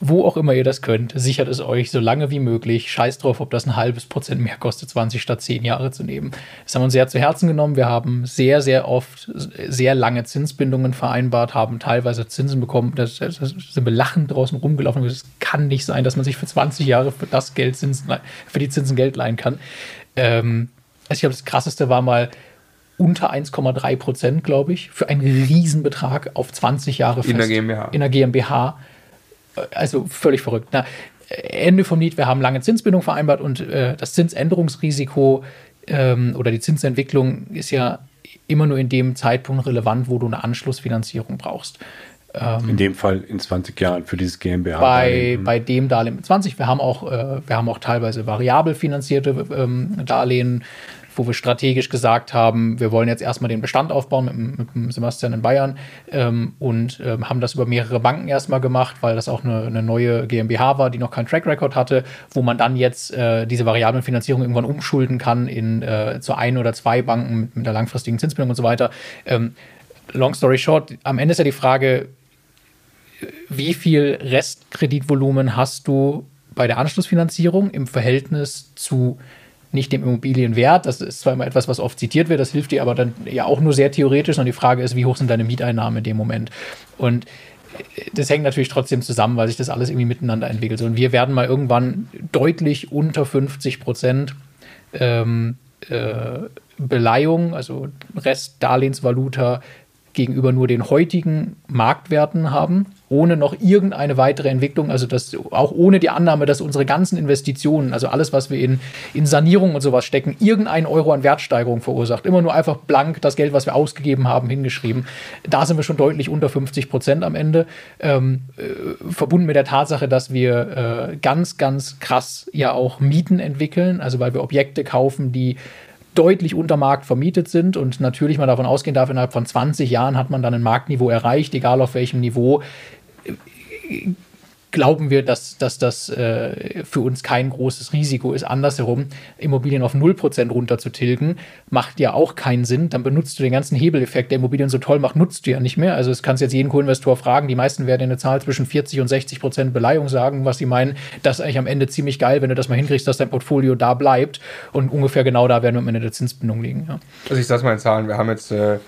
wo auch immer ihr das könnt, sichert es euch so lange wie möglich. Scheiß drauf, ob das ein halbes Prozent mehr kostet, 20 statt 10 Jahre zu nehmen. Das haben wir uns sehr zu Herzen genommen. Wir haben sehr, sehr oft sehr lange Zinsbindungen vereinbart, haben teilweise Zinsen bekommen. Da sind wir lachend draußen rumgelaufen. Es kann nicht sein, dass man sich für 20 Jahre für das Geld Zinsen, für die Zinsen Geld leihen kann. Ähm, also ich glaube, das krasseste war mal, unter 1,3 Prozent, glaube ich, für einen Riesenbetrag auf 20 Jahre fest. In der GmbH. In der GmbH also völlig verrückt. Na, Ende vom Lied, wir haben lange Zinsbindung vereinbart und äh, das Zinsänderungsrisiko ähm, oder die Zinsentwicklung ist ja immer nur in dem Zeitpunkt relevant, wo du eine Anschlussfinanzierung brauchst. Ähm, in dem Fall in 20 Jahren für dieses GmbH. Bei, bei dem Darlehen 20. Wir haben auch, äh, wir haben auch teilweise variabel finanzierte ähm, Darlehen wo wir strategisch gesagt haben, wir wollen jetzt erstmal den Bestand aufbauen mit, mit dem Sebastian in Bayern ähm, und ähm, haben das über mehrere Banken erstmal gemacht, weil das auch eine, eine, neue GmbH war, die noch keinen Track Record hatte, wo man dann jetzt äh, diese variablen Finanzierung irgendwann umschulden kann in äh, zu ein oder zwei Banken mit, mit der langfristigen Zinsbindung und so weiter. Ähm, long story short, am Ende ist ja die Frage, wie viel Restkreditvolumen hast du bei der Anschlussfinanzierung im Verhältnis zu nicht dem Immobilienwert. Das ist zwar immer etwas, was oft zitiert wird, das hilft dir aber dann ja auch nur sehr theoretisch. Und die Frage ist, wie hoch sind deine Mieteinnahmen in dem Moment? Und äh, das hängt natürlich trotzdem zusammen, weil sich das alles irgendwie miteinander entwickelt. Und wir werden mal irgendwann deutlich unter 50 Prozent ähm, äh, Beleihung, also Rest Darlehensvaluta gegenüber nur den heutigen Marktwerten haben, ohne noch irgendeine weitere Entwicklung, also das auch ohne die Annahme, dass unsere ganzen Investitionen, also alles, was wir in, in Sanierung und sowas stecken, irgendeinen Euro an Wertsteigerung verursacht. Immer nur einfach blank das Geld, was wir ausgegeben haben, hingeschrieben. Da sind wir schon deutlich unter 50 Prozent am Ende, ähm, äh, verbunden mit der Tatsache, dass wir äh, ganz, ganz krass ja auch Mieten entwickeln, also weil wir Objekte kaufen, die deutlich unter Markt vermietet sind und natürlich man davon ausgehen darf, innerhalb von 20 Jahren hat man dann ein Marktniveau erreicht, egal auf welchem Niveau glauben wir, dass, dass das äh, für uns kein großes Risiko ist. Andersherum, Immobilien auf 0% runterzutilgen, macht ja auch keinen Sinn. Dann benutzt du den ganzen Hebeleffekt, der Immobilien so toll macht, nutzt du ja nicht mehr. Also es kannst jetzt jeden Co-Investor fragen. Die meisten werden eine Zahl zwischen 40 und 60% Beleihung sagen, was sie meinen. Das ist eigentlich am Ende ziemlich geil, wenn du das mal hinkriegst, dass dein Portfolio da bleibt. Und ungefähr genau da werden wir am Ende der Zinsbindung liegen. Ja. Also ich sag's mal in Zahlen. Wir haben jetzt äh,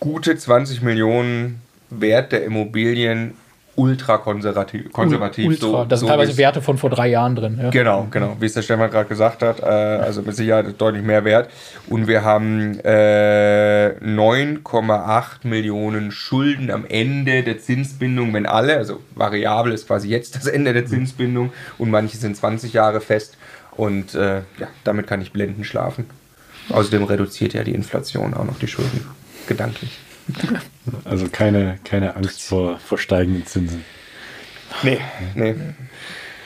gute 20 Millionen Wert der Immobilien ultra konservativ. konservativ ultra. So, da sind so teilweise Werte von vor drei Jahren drin. Ja. Genau, genau. Wie es der Stefan gerade gesagt hat. Äh, also mit Sicherheit deutlich mehr Wert. Und wir haben äh, 9,8 Millionen Schulden am Ende der Zinsbindung, wenn alle, also variabel ist quasi jetzt das Ende der Zinsbindung und manche sind 20 Jahre fest. Und äh, ja, damit kann ich blenden schlafen. Außerdem reduziert ja die Inflation auch noch die Schulden gedanklich. Also keine, keine Angst vor, vor steigenden Zinsen. Nee, nee.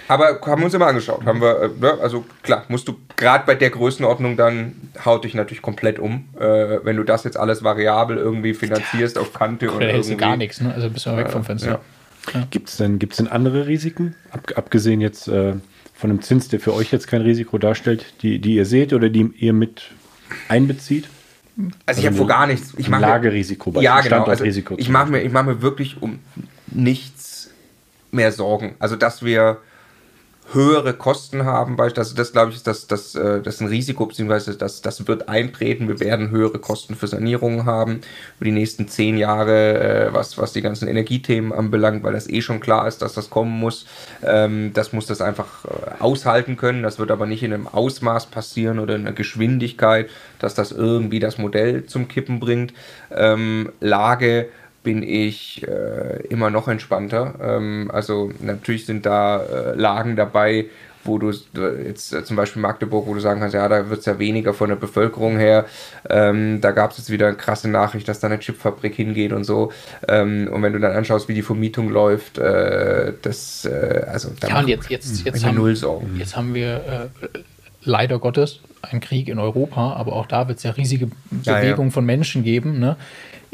Aber haben wir uns immer angeschaut. Haben wir, äh, ne, also klar, musst du gerade bei der Größenordnung dann haut dich natürlich komplett um. Äh, wenn du das jetzt alles variabel irgendwie finanzierst auf Kante und hältst du gar nichts, ne? Also bist du weg vom Fenster. Ja. Ja. Gibt es denn, gibt's denn andere Risiken? Ab, abgesehen jetzt äh, von einem Zins, der für euch jetzt kein Risiko darstellt, die, die ihr seht oder die ihr mit einbezieht? Also, also ich habe vor gar nichts. Ich mache Lagerisiko, bei ja, genau. Also ich mache mir, mach mir wirklich um nichts mehr Sorgen. Also dass wir höhere Kosten haben, weil das, das glaube ich, ist das, das, äh, das ist ein Risiko, beziehungsweise das, das wird eintreten. Wir werden höhere Kosten für Sanierungen haben über die nächsten zehn Jahre, äh, was, was die ganzen Energiethemen anbelangt, weil das eh schon klar ist, dass das kommen muss. Ähm, das muss das einfach äh, aushalten können. Das wird aber nicht in einem Ausmaß passieren oder in einer Geschwindigkeit, dass das irgendwie das Modell zum Kippen bringt. Ähm, Lage bin ich äh, immer noch entspannter. Ähm, also natürlich sind da äh, Lagen dabei, wo du jetzt äh, zum Beispiel Magdeburg, wo du sagen kannst, ja, da wird es ja weniger von der Bevölkerung her. Ähm, da gab es jetzt wieder eine krasse Nachricht, dass da eine Chipfabrik hingeht und so. Ähm, und wenn du dann anschaust, wie die Vermietung läuft, äh, das, äh, also da ja, und jetzt, jetzt, jetzt, haben, null Sorgen. jetzt haben wir äh, leider Gottes einen Krieg in Europa, aber auch da wird es ja riesige Bewegung ja, ja. von Menschen geben. Ne?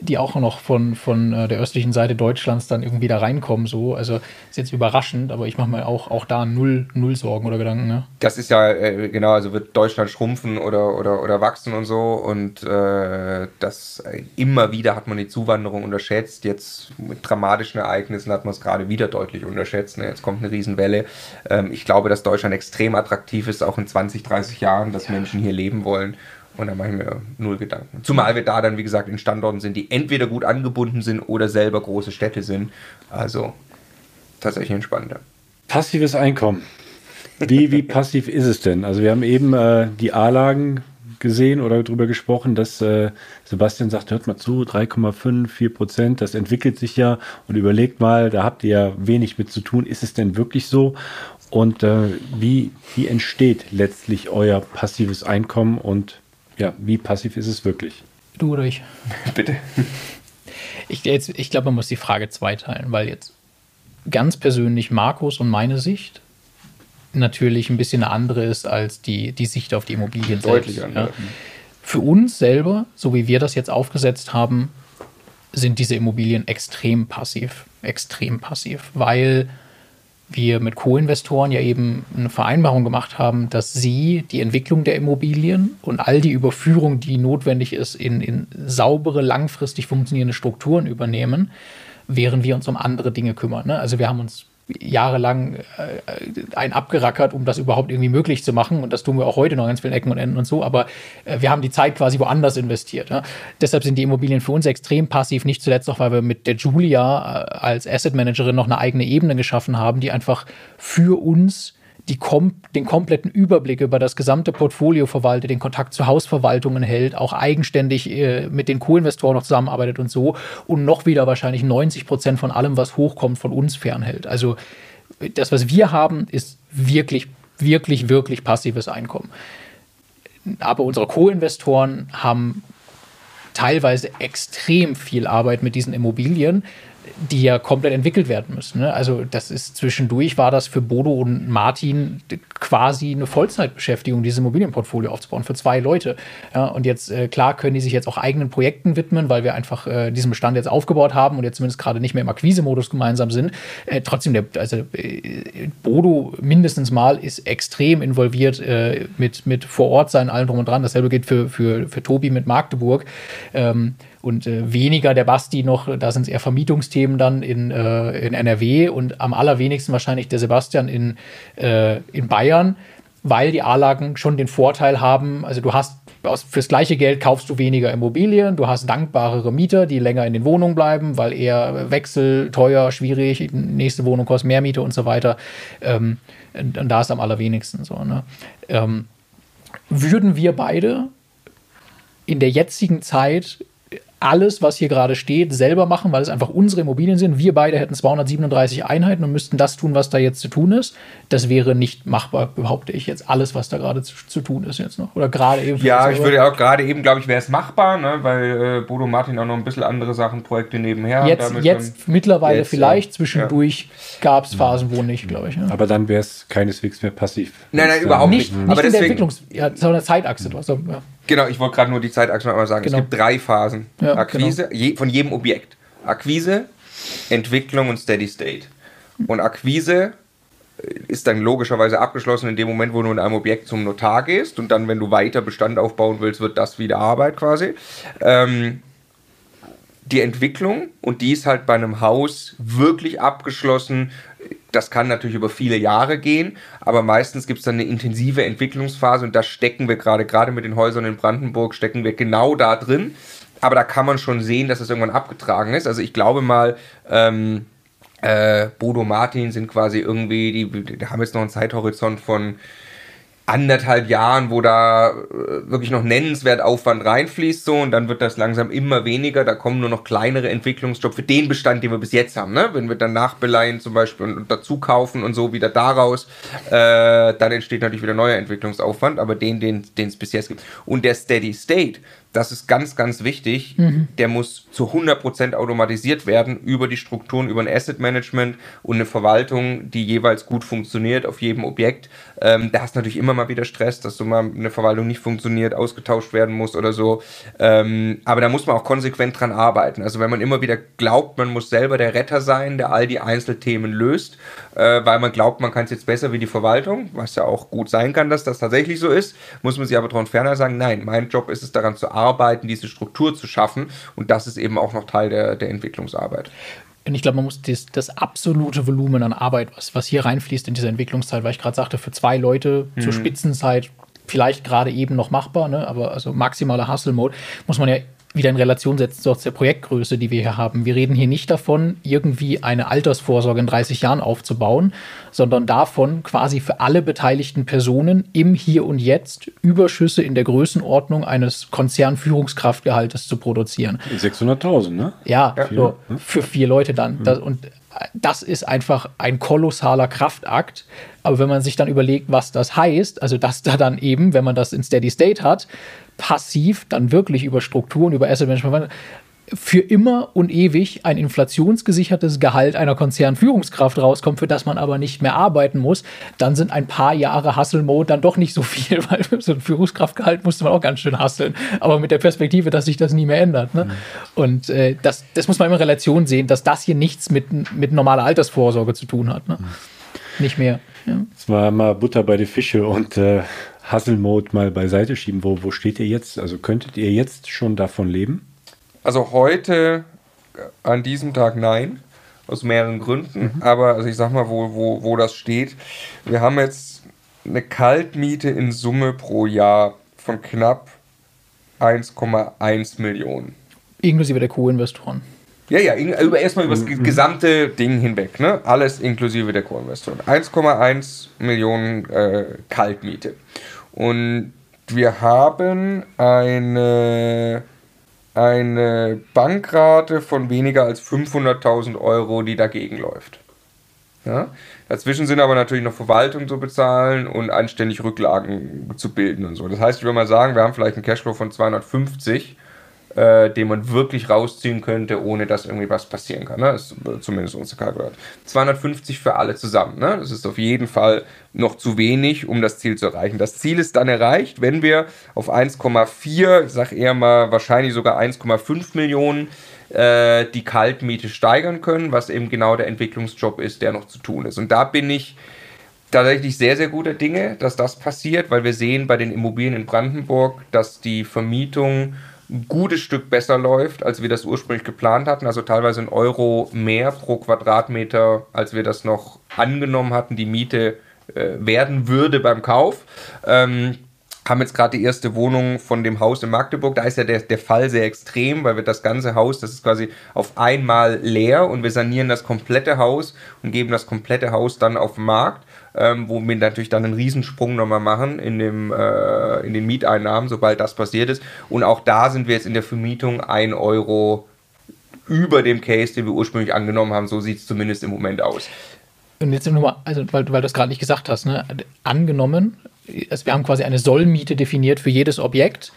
Die auch noch von, von äh, der östlichen Seite Deutschlands dann irgendwie da reinkommen. So. Also ist jetzt überraschend, aber ich mache mir auch, auch da null, null Sorgen oder Gedanken. Ne? Das ist ja, äh, genau, also wird Deutschland schrumpfen oder, oder, oder wachsen und so. Und äh, das äh, immer wieder hat man die Zuwanderung unterschätzt. Jetzt mit dramatischen Ereignissen hat man es gerade wieder deutlich unterschätzt. Ne? Jetzt kommt eine Riesenwelle. Ähm, ich glaube, dass Deutschland extrem attraktiv ist, auch in 20, 30 Jahren, dass Menschen hier leben wollen. Und da mache ich mir null Gedanken. Zumal wir da dann, wie gesagt, in Standorten sind, die entweder gut angebunden sind oder selber große Städte sind. Also tatsächlich entspannter. Passives Einkommen. Wie, wie passiv ist es denn? Also wir haben eben äh, die A-Lagen gesehen oder darüber gesprochen, dass äh, Sebastian sagt, hört mal zu, 3,5, 4 Prozent, das entwickelt sich ja und überlegt mal, da habt ihr ja wenig mit zu tun. Ist es denn wirklich so? Und äh, wie, wie entsteht letztlich euer passives Einkommen und ja, wie passiv ist es wirklich? Du oder ich? Bitte. Ich, ich glaube, man muss die Frage zweiteilen, weil jetzt ganz persönlich Markus und meine Sicht natürlich ein bisschen eine andere ist als die, die Sicht auf die Immobilien Deutlich selbst. andere. Ja. Für uns selber, so wie wir das jetzt aufgesetzt haben, sind diese Immobilien extrem passiv. Extrem passiv, weil wir mit Co-Investoren ja eben eine Vereinbarung gemacht haben, dass sie die Entwicklung der Immobilien und all die Überführung, die notwendig ist, in, in saubere, langfristig funktionierende Strukturen übernehmen, während wir uns um andere Dinge kümmern. Ne? Also wir haben uns jahrelang äh, ein abgerackert, um das überhaupt irgendwie möglich zu machen. Und das tun wir auch heute noch ganz vielen Ecken und Enden und so. Aber äh, wir haben die Zeit quasi woanders investiert. Ja? Deshalb sind die Immobilien für uns extrem passiv. Nicht zuletzt auch, weil wir mit der Julia äh, als Asset Managerin noch eine eigene Ebene geschaffen haben, die einfach für uns die kom den kompletten Überblick über das gesamte Portfolio verwaltet, den Kontakt zu Hausverwaltungen hält, auch eigenständig äh, mit den Co-Investoren noch zusammenarbeitet und so und noch wieder wahrscheinlich 90 Prozent von allem, was hochkommt, von uns fernhält. Also das, was wir haben, ist wirklich, wirklich, wirklich passives Einkommen. Aber unsere Co-Investoren haben teilweise extrem viel Arbeit mit diesen Immobilien, die ja komplett entwickelt werden müssen. Ne? Also das ist zwischendurch war das für Bodo und Martin quasi eine Vollzeitbeschäftigung, dieses Immobilienportfolio aufzubauen für zwei Leute. Ja, und jetzt äh, klar können die sich jetzt auch eigenen Projekten widmen, weil wir einfach äh, diesen Bestand jetzt aufgebaut haben und jetzt zumindest gerade nicht mehr im Akquise-Modus gemeinsam sind. Äh, trotzdem, der, also äh, Bodo mindestens mal ist extrem involviert äh, mit, mit vor Ort sein, allem drum und dran. Dasselbe gilt für, für, für Tobi mit Magdeburg. Ähm, und äh, weniger der Basti noch, da sind es eher Vermietungsthemen dann in, äh, in NRW und am allerwenigsten wahrscheinlich der Sebastian in, äh, in Bayern, weil die A-Lagen schon den Vorteil haben, also du hast aus, fürs gleiche Geld kaufst du weniger Immobilien, du hast dankbarere Mieter, die länger in den Wohnungen bleiben, weil eher Wechsel, teuer, schwierig, nächste Wohnung kostet mehr Miete und so weiter. Ähm, und, und, da ist am allerwenigsten so. Ne? Ähm, würden wir beide in der jetzigen Zeit alles, was hier gerade steht, selber machen, weil es einfach unsere Immobilien sind. Wir beide hätten 237 Einheiten und müssten das tun, was da jetzt zu tun ist. Das wäre nicht machbar, behaupte ich jetzt. Alles, was da gerade zu, zu, tun ist jetzt noch. Oder gerade eben. Ja, ich würde auch gerade eben, glaube ich, wäre es machbar, ne? weil äh, Bodo Martin auch noch ein bisschen andere Sachen, Projekte nebenher. Jetzt, jetzt mittlerweile jetzt, vielleicht. Zwischendurch ja. gab es Phasen, wo nicht, glaube ich. Ja. Aber dann wäre es keineswegs mehr passiv. Nein, nein, überhaupt nicht. nicht. Aber in deswegen, der Entwicklungs-, ja, sondern Zeitachse. Also, ja. Genau, ich wollte gerade nur die Zeitachse noch einmal sagen. Genau. Es gibt drei Phasen. Ja, Akquise, genau. je, von jedem Objekt. Akquise, Entwicklung und Steady State. Und Akquise ist dann logischerweise abgeschlossen in dem Moment, wo du in einem Objekt zum Notar gehst und dann, wenn du weiter Bestand aufbauen willst, wird das wieder Arbeit quasi. Ähm, die Entwicklung und die ist halt bei einem Haus wirklich abgeschlossen, das kann natürlich über viele Jahre gehen, aber meistens gibt es dann eine intensive Entwicklungsphase und da stecken wir gerade, gerade mit den Häusern in Brandenburg, stecken wir genau da drin. Aber da kann man schon sehen, dass es irgendwann abgetragen ist. Also ich glaube mal, ähm, äh, Bodo Martin sind quasi irgendwie, die, die haben jetzt noch einen Zeithorizont von anderthalb Jahren, wo da äh, wirklich noch nennenswert Aufwand reinfließt, so und dann wird das langsam immer weniger. Da kommen nur noch kleinere Entwicklungsjobs für den Bestand, den wir bis jetzt haben. Ne? Wenn wir dann nachbeleihen zum Beispiel und, dazu kaufen und so wieder daraus, äh, dann entsteht natürlich wieder neuer Entwicklungsaufwand, aber den, den es bis jetzt gibt. Und der Steady State, das ist ganz, ganz wichtig. Der muss zu 100% automatisiert werden über die Strukturen, über ein Asset Management und eine Verwaltung, die jeweils gut funktioniert auf jedem Objekt. Ähm, da hast du natürlich immer mal wieder Stress, dass so mal eine Verwaltung nicht funktioniert, ausgetauscht werden muss oder so. Ähm, aber da muss man auch konsequent dran arbeiten. Also wenn man immer wieder glaubt, man muss selber der Retter sein, der all die Einzelthemen löst, äh, weil man glaubt, man kann es jetzt besser wie die Verwaltung, was ja auch gut sein kann, dass das tatsächlich so ist, muss man sich aber daran ferner sagen, nein, mein Job ist es daran zu arbeiten, diese Struktur zu schaffen und das ist eben auch noch Teil der, der Entwicklungsarbeit. Und ich glaube, man muss das, das, absolute Volumen an Arbeit, was, was hier reinfließt in diese Entwicklungszeit, weil ich gerade sagte, für zwei Leute mhm. zur Spitzenzeit vielleicht gerade eben noch machbar, ne? aber also maximaler Hustle-Mode, muss man ja wieder in Relation setzen zu der Projektgröße, die wir hier haben. Wir reden hier nicht davon, irgendwie eine Altersvorsorge in 30 Jahren aufzubauen, sondern davon, quasi für alle beteiligten Personen im Hier und Jetzt Überschüsse in der Größenordnung eines Konzernführungskraftgehaltes zu produzieren. 600.000, ne? Ja, ja. So, für vier Leute dann. Mhm. Das, und das ist einfach ein kolossaler Kraftakt. Aber wenn man sich dann überlegt, was das heißt, also dass da dann eben, wenn man das in Steady State hat, passiv dann wirklich über Strukturen, über Asset Management für immer und ewig ein inflationsgesichertes Gehalt einer Konzernführungskraft rauskommt, für das man aber nicht mehr arbeiten muss, dann sind ein paar Jahre Hustle-Mode dann doch nicht so viel, weil so ein Führungskraftgehalt musste man auch ganz schön hasseln. Aber mit der Perspektive, dass sich das nie mehr ändert. Ne? Mhm. Und äh, das, das muss man immer in Relation sehen, dass das hier nichts mit, mit normaler Altersvorsorge zu tun hat. Ne? Mhm. Nicht mehr. Ja. Das war mal Butter bei den Fische und äh, Hustle-Mode mal beiseite schieben. Wo, wo steht ihr jetzt? Also könntet ihr jetzt schon davon leben? Also heute, an diesem Tag nein, aus mehreren Gründen. Mhm. Aber also ich sag mal, wo, wo, wo das steht. Wir haben jetzt eine Kaltmiete in Summe pro Jahr von knapp 1,1 Millionen. Inklusive der Co-Investoren. Ja, ja, über, erstmal über das mhm. gesamte Ding hinweg, ne? Alles inklusive der Co-Investoren. 1,1 Millionen äh, Kaltmiete. Und wir haben eine, eine Bankrate von weniger als 500.000 Euro, die dagegen läuft. Ja? Dazwischen sind aber natürlich noch Verwaltung zu bezahlen und anständig Rücklagen zu bilden und so. Das heißt, ich würde mal sagen, wir haben vielleicht einen Cashflow von 250 äh, den man wirklich rausziehen könnte, ohne dass irgendwie was passieren kann. Ne? Das ist zumindest unsere Kalkulation. 250 für alle zusammen. Ne? Das ist auf jeden Fall noch zu wenig, um das Ziel zu erreichen. Das Ziel ist dann erreicht, wenn wir auf 1,4, ich sage eher mal wahrscheinlich sogar 1,5 Millionen äh, die Kaltmiete steigern können, was eben genau der Entwicklungsjob ist, der noch zu tun ist. Und da bin ich tatsächlich sehr, sehr guter Dinge, dass das passiert, weil wir sehen bei den Immobilien in Brandenburg, dass die Vermietung ein gutes Stück besser läuft, als wir das ursprünglich geplant hatten. Also teilweise ein Euro mehr pro Quadratmeter, als wir das noch angenommen hatten, die Miete äh, werden würde beim Kauf. Ähm, haben jetzt gerade die erste Wohnung von dem Haus in Magdeburg. Da ist ja der, der Fall sehr extrem, weil wir das ganze Haus, das ist quasi auf einmal leer und wir sanieren das komplette Haus und geben das komplette Haus dann auf den Markt ähm, wo wir natürlich dann einen Riesensprung nochmal machen in, dem, äh, in den Mieteinnahmen, sobald das passiert ist. Und auch da sind wir jetzt in der Vermietung 1 Euro über dem Case, den wir ursprünglich angenommen haben. So sieht es zumindest im Moment aus. Und jetzt nochmal, also weil, weil du es gerade nicht gesagt hast, ne? angenommen, also wir haben quasi eine Sollmiete definiert für jedes Objekt,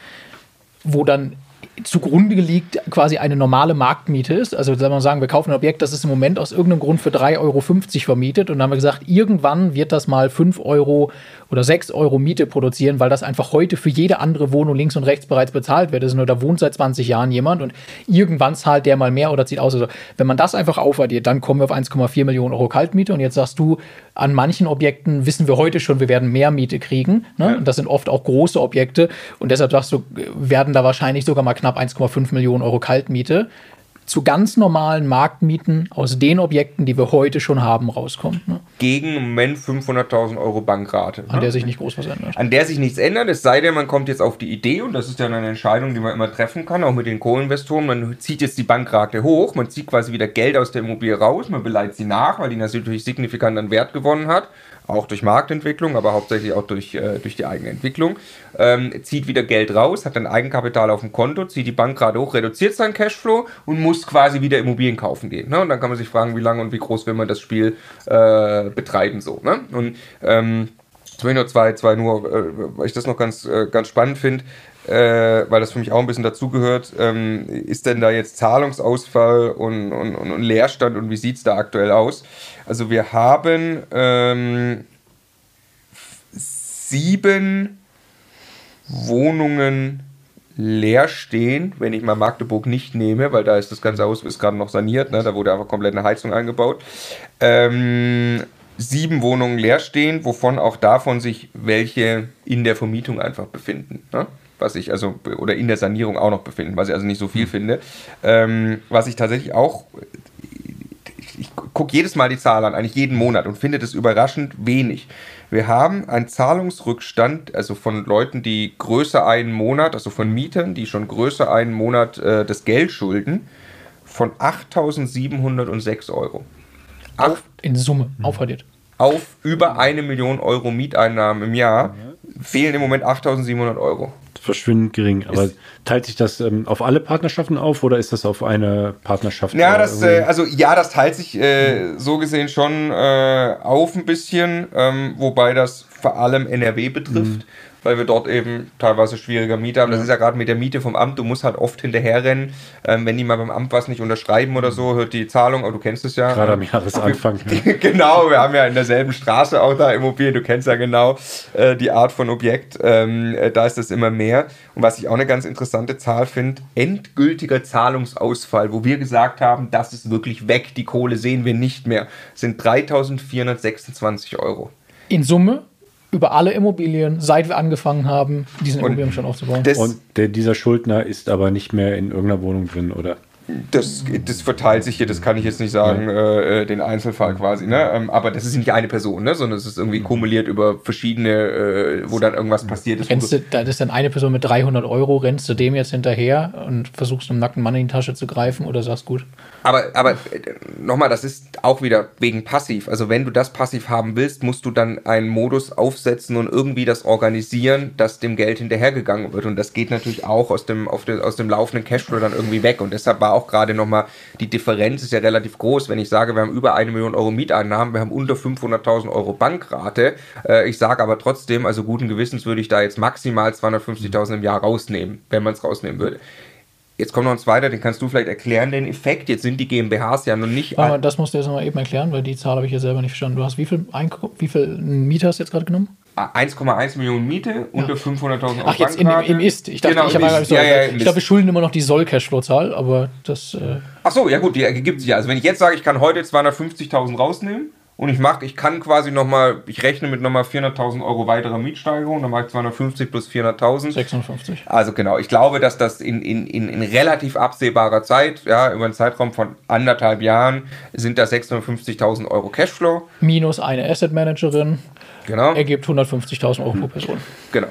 wo dann zugrunde liegt quasi eine normale Marktmiete ist. Also sagen wir sagen, wir kaufen ein Objekt, das ist im Moment aus irgendeinem Grund für 3,50 Euro vermietet und dann haben wir gesagt, irgendwann wird das mal 5 Euro oder 6 Euro Miete produzieren, weil das einfach heute für jede andere Wohnung links und rechts bereits bezahlt wird. Also nur da wohnt seit 20 Jahren jemand und irgendwann zahlt der mal mehr oder zieht aus. Also wenn man das einfach aufaddiert, dann kommen wir auf 1,4 Millionen Euro Kaltmiete und jetzt sagst du, an manchen Objekten wissen wir heute schon, wir werden mehr Miete kriegen. Ne? Ja. Und das sind oft auch große Objekte und deshalb sagst du, werden da wahrscheinlich sogar mal knapp 1,5 Millionen Euro Kaltmiete zu ganz normalen Marktmieten aus den Objekten, die wir heute schon haben, rauskommt. Ne? Gegen im Moment 500.000 Euro Bankrate. An ne? der sich nicht groß was ändert. An der sich nichts ändert, es sei denn, man kommt jetzt auf die Idee, und das ist ja eine Entscheidung, die man immer treffen kann, auch mit den Co-Investoren, man zieht jetzt die Bankrate hoch, man zieht quasi wieder Geld aus der Immobilie raus, man beleidigt sie nach, weil die natürlich signifikant an Wert gewonnen hat auch durch Marktentwicklung, aber hauptsächlich auch durch, äh, durch die eigene Entwicklung, ähm, zieht wieder Geld raus, hat dann Eigenkapital auf dem Konto, zieht die Bank gerade hoch, reduziert seinen Cashflow und muss quasi wieder Immobilien kaufen gehen. Ne? Und dann kann man sich fragen, wie lange und wie groß will man das Spiel äh, betreiben so. Ne? Und ähm, jetzt will ich noch zwei, zwei nur, äh, weil ich das noch ganz, äh, ganz spannend finde. Äh, weil das für mich auch ein bisschen dazugehört, ähm, ist denn da jetzt Zahlungsausfall und, und, und, und Leerstand und wie sieht es da aktuell aus? Also wir haben ähm, sieben Wohnungen leer stehen, wenn ich mal Magdeburg nicht nehme, weil da ist das ganze Haus ist gerade noch saniert, ne? da wurde einfach komplett eine Heizung eingebaut. Ähm, sieben Wohnungen leer stehen, wovon auch davon sich welche in der Vermietung einfach befinden. Ne? Was ich also, oder in der Sanierung auch noch befinden, was ich also nicht so viel finde. Ähm, was ich tatsächlich auch, ich gucke jedes Mal die Zahl an, eigentlich jeden Monat und finde das überraschend wenig. Wir haben einen Zahlungsrückstand, also von Leuten, die größer einen Monat, also von Mietern, die schon größer einen Monat äh, das Geld schulden, von 8.706 Euro. Auf, in Summe, aufaddiert. Auf über eine Million Euro Mieteinnahmen im Jahr fehlen im Moment 8.700 Euro verschwindend gering. Aber ist, teilt sich das ähm, auf alle Partnerschaften auf oder ist das auf eine Partnerschaft? Ja, das, äh, also ja, das teilt sich äh, so gesehen schon äh, auf ein bisschen, ähm, wobei das vor allem NRW betrifft. Mhm weil wir dort eben teilweise schwieriger Miete haben. Das ist ja gerade mit der Miete vom Amt, du musst halt oft hinterherrennen. Ähm, wenn die mal beim Amt was nicht unterschreiben oder so, hört die Zahlung, aber du kennst es ja. Gerade am Jahresanfang. Ne? genau, wir haben ja in derselben Straße auch da Immobilien, du kennst ja genau äh, die Art von Objekt. Ähm, äh, da ist das immer mehr. Und was ich auch eine ganz interessante Zahl finde, endgültiger Zahlungsausfall, wo wir gesagt haben, das ist wirklich weg, die Kohle sehen wir nicht mehr, sind 3426 Euro. In Summe? Über alle Immobilien, seit wir angefangen haben, diesen Immobilienbestand aufzubauen. Und der, dieser Schuldner ist aber nicht mehr in irgendeiner Wohnung drin, oder? Das, das verteilt sich hier, das kann ich jetzt nicht sagen, ja. äh, den Einzelfall quasi, ne? Ähm, aber das ist nicht eine Person, ne? sondern es ist irgendwie kumuliert über verschiedene, äh, wo dann irgendwas passiert ist. Rennst du, da ist dann eine Person mit 300 Euro, rennst du dem jetzt hinterher und versuchst einem nackten Mann in die Tasche zu greifen oder sagst gut? Aber, aber äh, nochmal, das ist auch wieder wegen passiv. Also wenn du das passiv haben willst, musst du dann einen Modus aufsetzen und irgendwie das organisieren, dass dem Geld hinterhergegangen wird. Und das geht natürlich auch aus dem, auf den, aus dem laufenden Cashflow dann irgendwie weg. Und deshalb war auch gerade nochmal, die Differenz ist ja relativ groß. Wenn ich sage, wir haben über eine Million Euro Mieteinnahmen, wir haben unter 500.000 Euro Bankrate. Äh, ich sage aber trotzdem, also guten Gewissens würde ich da jetzt maximal 250.000 im Jahr rausnehmen, wenn man es rausnehmen würde. Jetzt kommt noch ein zweiter, den kannst du vielleicht erklären, den Effekt. Jetzt sind die GmbHs ja noch nicht. Aber das musst du jetzt noch mal eben erklären, weil die Zahl habe ich ja selber nicht verstanden. Du hast wie viel, wie viel Mieter hast du jetzt gerade genommen? 1,1 Millionen Miete, unter 500.000 Euro. Ach, jetzt im, im Ist. Ich dachte, genau, ich, habe ja, ja, ich glaube, wir schulden immer noch die Soll-Cashflow-Zahl, aber das. Äh Ach so, ja gut, die ergibt sich ja. Also, wenn ich jetzt sage, ich kann heute 250.000 rausnehmen, und ich mache, ich kann quasi nochmal, ich rechne mit nochmal 400.000 Euro weiterer Mietsteigerung, dann mache ich 250 plus 400.000. 56. Also genau, ich glaube, dass das in, in, in, in relativ absehbarer Zeit, ja, über einen Zeitraum von anderthalb Jahren, sind da 650.000 Euro Cashflow. Minus eine Asset Managerin. Genau. Ergibt 150.000 Euro pro Person. Genau.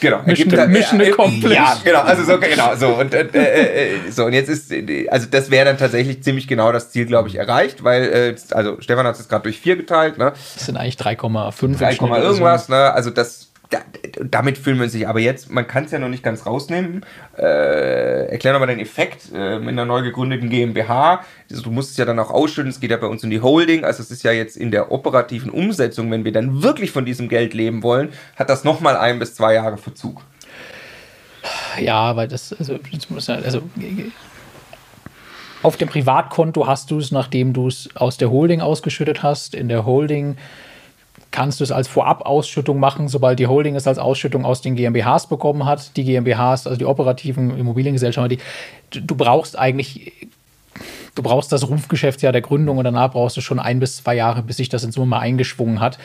Genau. Mission, ergibt, Mission äh, accomplished. Ja, genau. Also so, genau. So und, äh, äh, äh so, und jetzt ist, also das wäre dann tatsächlich ziemlich genau das Ziel, glaube ich, erreicht, weil, äh, also Stefan hat es gerade durch vier geteilt. Ne? Das sind eigentlich 3,5. 3, irgendwas. Ne? Also das da, damit fühlen wir uns nicht. Aber jetzt, man kann es ja noch nicht ganz rausnehmen. Äh, erklär nochmal den Effekt äh, mit einer neu gegründeten GmbH. Also, du musst es ja dann auch ausschütten. Es geht ja bei uns in die Holding. Also es ist ja jetzt in der operativen Umsetzung, wenn wir dann wirklich von diesem Geld leben wollen, hat das nochmal ein bis zwei Jahre Verzug. Ja, weil das, also, das muss ja, also auf dem Privatkonto hast du es, nachdem du es aus der Holding ausgeschüttet hast. In der Holding kannst du es als Vorabausschüttung machen, sobald die Holding es als Ausschüttung aus den GmbHs bekommen hat. Die GmbHs, also die operativen Immobiliengesellschaften, die, du brauchst eigentlich, du brauchst das Rufgeschäftsjahr der Gründung und danach brauchst du schon ein bis zwei Jahre, bis sich das in Summe mal eingeschwungen hat.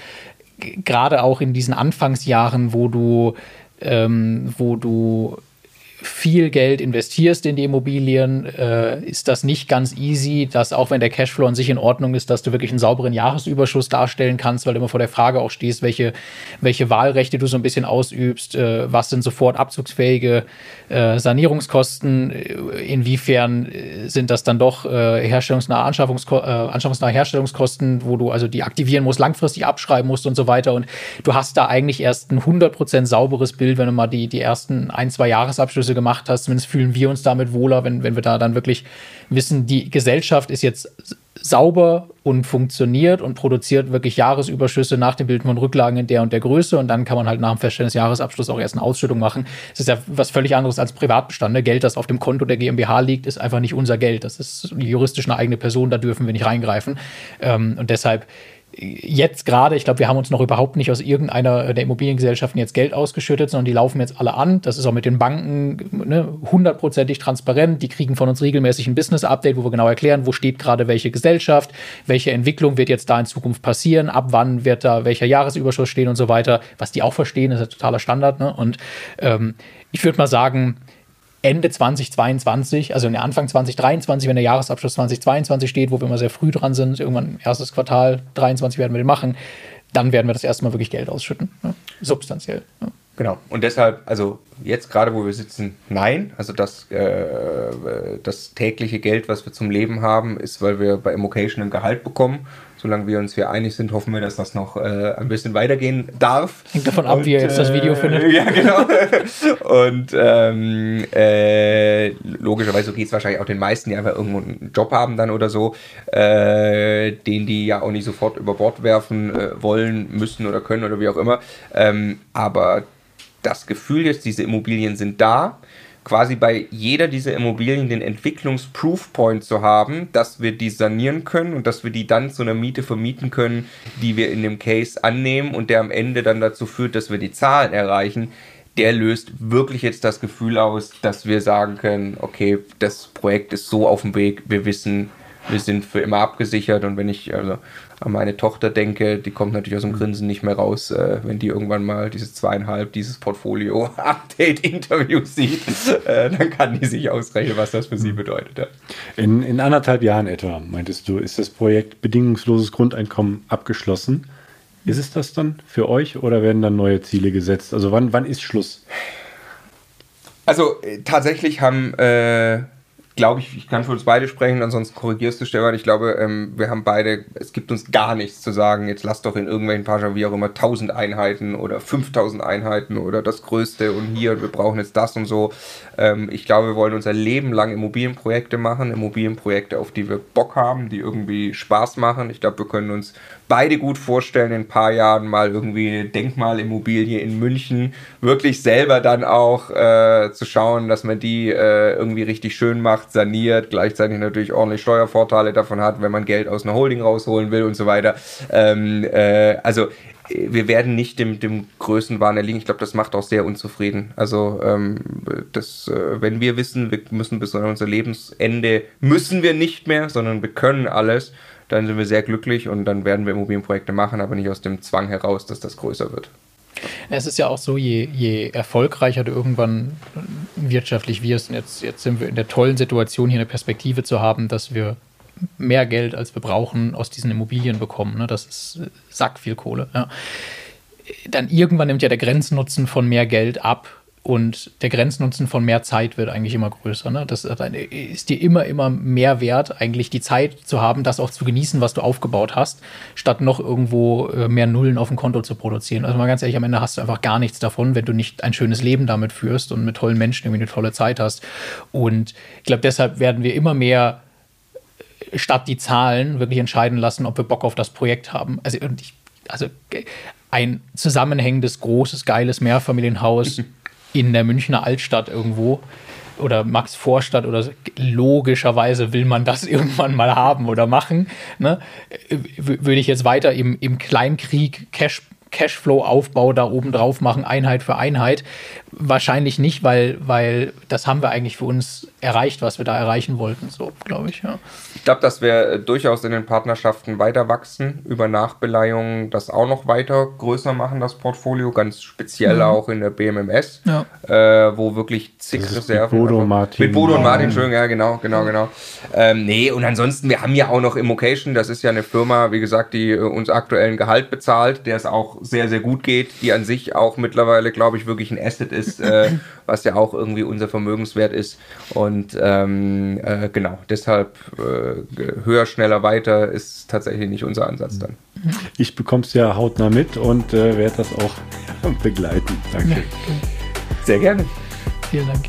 Gerade auch in diesen Anfangsjahren, wo du, ähm, wo du viel Geld investierst in die Immobilien, äh, ist das nicht ganz easy, dass auch wenn der Cashflow an sich in Ordnung ist, dass du wirklich einen sauberen Jahresüberschuss darstellen kannst, weil du immer vor der Frage auch stehst, welche, welche Wahlrechte du so ein bisschen ausübst, äh, was sind sofort abzugsfähige äh, Sanierungskosten, äh, inwiefern äh, sind das dann doch äh, herstellungsnahe, Anschaffungsko anschaffungsnahe Herstellungskosten, wo du also die aktivieren musst, langfristig abschreiben musst und so weiter. Und du hast da eigentlich erst ein 100% sauberes Bild, wenn du mal die, die ersten ein, zwei Jahresabschlüsse Abschlüsse gemacht hast. Zumindest fühlen wir uns damit wohler, wenn, wenn wir da dann wirklich wissen, die Gesellschaft ist jetzt sauber und funktioniert und produziert wirklich Jahresüberschüsse nach dem Bild von Rücklagen in der und der Größe und dann kann man halt nach dem Feststellen des Jahresabschlusses auch erst eine Ausschüttung machen. Das ist ja was völlig anderes als Privatbestände. Geld, das auf dem Konto der GmbH liegt, ist einfach nicht unser Geld. Das ist juristisch eine eigene Person, da dürfen wir nicht reingreifen. Ähm, und deshalb jetzt gerade, ich glaube, wir haben uns noch überhaupt nicht aus irgendeiner der Immobiliengesellschaften jetzt Geld ausgeschüttet, sondern die laufen jetzt alle an. Das ist auch mit den Banken ne, hundertprozentig transparent. Die kriegen von uns regelmäßig ein Business-Update, wo wir genau erklären, wo steht gerade welche Gesellschaft, welche Entwicklung wird jetzt da in Zukunft passieren, ab wann wird da welcher Jahresüberschuss stehen und so weiter. Was die auch verstehen, ist ja totaler Standard. Ne? Und ähm, ich würde mal sagen, Ende 2022, also in der Anfang 2023, wenn der Jahresabschluss 2022 steht, wo wir immer sehr früh dran sind, irgendwann erstes Quartal 23 werden wir den machen, dann werden wir das erste Mal wirklich Geld ausschütten, ne? substanziell. Ne? Genau. Und deshalb, also jetzt gerade, wo wir sitzen, nein. Also das, äh, das tägliche Geld, was wir zum Leben haben, ist, weil wir bei Immocation ein Gehalt bekommen solange wir uns hier einig sind, hoffen wir, dass das noch äh, ein bisschen weitergehen darf. Hängt davon ab, und, wie ihr jetzt das Video äh, findet. Ja, genau. und ähm, äh, logischerweise geht es wahrscheinlich auch den meisten, die einfach irgendwo einen Job haben dann oder so, äh, den die ja auch nicht sofort über Bord werfen äh, wollen, müssen oder können oder wie auch immer. Ähm, aber das Gefühl jetzt, diese Immobilien sind da quasi bei jeder dieser Immobilien den Entwicklungsproofpoint zu haben, dass wir die sanieren können und dass wir die dann zu einer Miete vermieten können, die wir in dem Case annehmen und der am Ende dann dazu führt, dass wir die Zahlen erreichen, der löst wirklich jetzt das Gefühl aus, dass wir sagen können, okay, das Projekt ist so auf dem Weg, wir wissen, wir sind für immer abgesichert und wenn ich also an meine Tochter denke, die kommt natürlich aus dem Grinsen nicht mehr raus, äh, wenn die irgendwann mal dieses zweieinhalb, dieses Portfolio-Update-Interview sieht, äh, dann kann die sich ausrechnen, was das für sie bedeutet. Ja. In, in anderthalb Jahren etwa, meintest du, ist das Projekt bedingungsloses Grundeinkommen abgeschlossen. Ist es das dann für euch oder werden dann neue Ziele gesetzt? Also wann, wann ist Schluss? Also äh, tatsächlich haben äh, glaube ich, ich kann für uns beide sprechen, ansonsten korrigierst du, Stefan. Ich glaube, ähm, wir haben beide, es gibt uns gar nichts zu sagen, jetzt lass doch in irgendwelchen Pagen, wie auch immer, 1000 Einheiten oder 5000 Einheiten oder das Größte und hier und wir brauchen jetzt das und so. Ähm, ich glaube, wir wollen unser Leben lang Immobilienprojekte machen, Immobilienprojekte, auf die wir Bock haben, die irgendwie Spaß machen. Ich glaube, wir können uns beide gut vorstellen, in ein paar Jahren mal irgendwie eine Denkmalimmobilie in München wirklich selber dann auch äh, zu schauen, dass man die äh, irgendwie richtig schön macht, saniert, gleichzeitig natürlich ordentlich Steuervorteile davon hat, wenn man Geld aus einer Holding rausholen will und so weiter. Ähm, äh, also wir werden nicht dem, dem Größenwahn erliegen. Ich glaube, das macht auch sehr unzufrieden. Also, ähm, das, äh, wenn wir wissen, wir müssen bis an unser Lebensende, müssen wir nicht mehr, sondern wir können alles, dann sind wir sehr glücklich und dann werden wir Immobilienprojekte machen, aber nicht aus dem Zwang heraus, dass das größer wird. Es ist ja auch so, je, je erfolgreicher du irgendwann wirtschaftlich wirst, und jetzt, jetzt sind wir in der tollen Situation, hier eine Perspektive zu haben, dass wir mehr Geld, als wir brauchen, aus diesen Immobilien bekommen. Ne? Das ist sack viel Kohle. Ja. Dann irgendwann nimmt ja der Grenznutzen von mehr Geld ab und der Grenznutzen von mehr Zeit wird eigentlich immer größer. Ne? Das ist dir immer, immer mehr wert, eigentlich die Zeit zu haben, das auch zu genießen, was du aufgebaut hast, statt noch irgendwo äh, mehr Nullen auf dem Konto zu produzieren. Also mal ganz ehrlich, am Ende hast du einfach gar nichts davon, wenn du nicht ein schönes Leben damit führst und mit tollen Menschen irgendwie eine tolle Zeit hast. Und ich glaube, deshalb werden wir immer mehr äh, statt die Zahlen wirklich entscheiden lassen, ob wir Bock auf das Projekt haben. Also, also ein zusammenhängendes, großes, geiles Mehrfamilienhaus in der Münchner Altstadt irgendwo oder Max Vorstadt oder logischerweise will man das irgendwann mal haben oder machen. Ne? Würde ich jetzt weiter im, im Kleinkrieg Cash Cashflow-Aufbau da oben drauf machen, Einheit für Einheit. Wahrscheinlich nicht, weil, weil das haben wir eigentlich für uns erreicht, was wir da erreichen wollten, so glaube ich. Ja. Ich glaube, dass wir äh, durchaus in den Partnerschaften weiter wachsen, über Nachbeleihungen das auch noch weiter größer machen, das Portfolio, ganz speziell mhm. auch in der BMMS, ja. äh, wo wirklich zig Reserven. Mit Bodo und Martin. Mit Bodo und Martin, schön, ja, genau, genau, genau. Ähm, nee, und ansonsten, wir haben ja auch noch Immocation, das ist ja eine Firma, wie gesagt, die äh, uns aktuellen Gehalt bezahlt, der es auch sehr, sehr gut geht, die an sich auch mittlerweile, glaube ich, wirklich ein Asset ist, äh, was ja auch irgendwie unser Vermögenswert ist. Und ähm, äh, genau, deshalb äh, höher, schneller, weiter ist tatsächlich nicht unser Ansatz dann. Ich bekomme es ja hautnah mit und äh, werde das auch begleiten. Danke. Ja, Sehr gerne. Vielen Dank.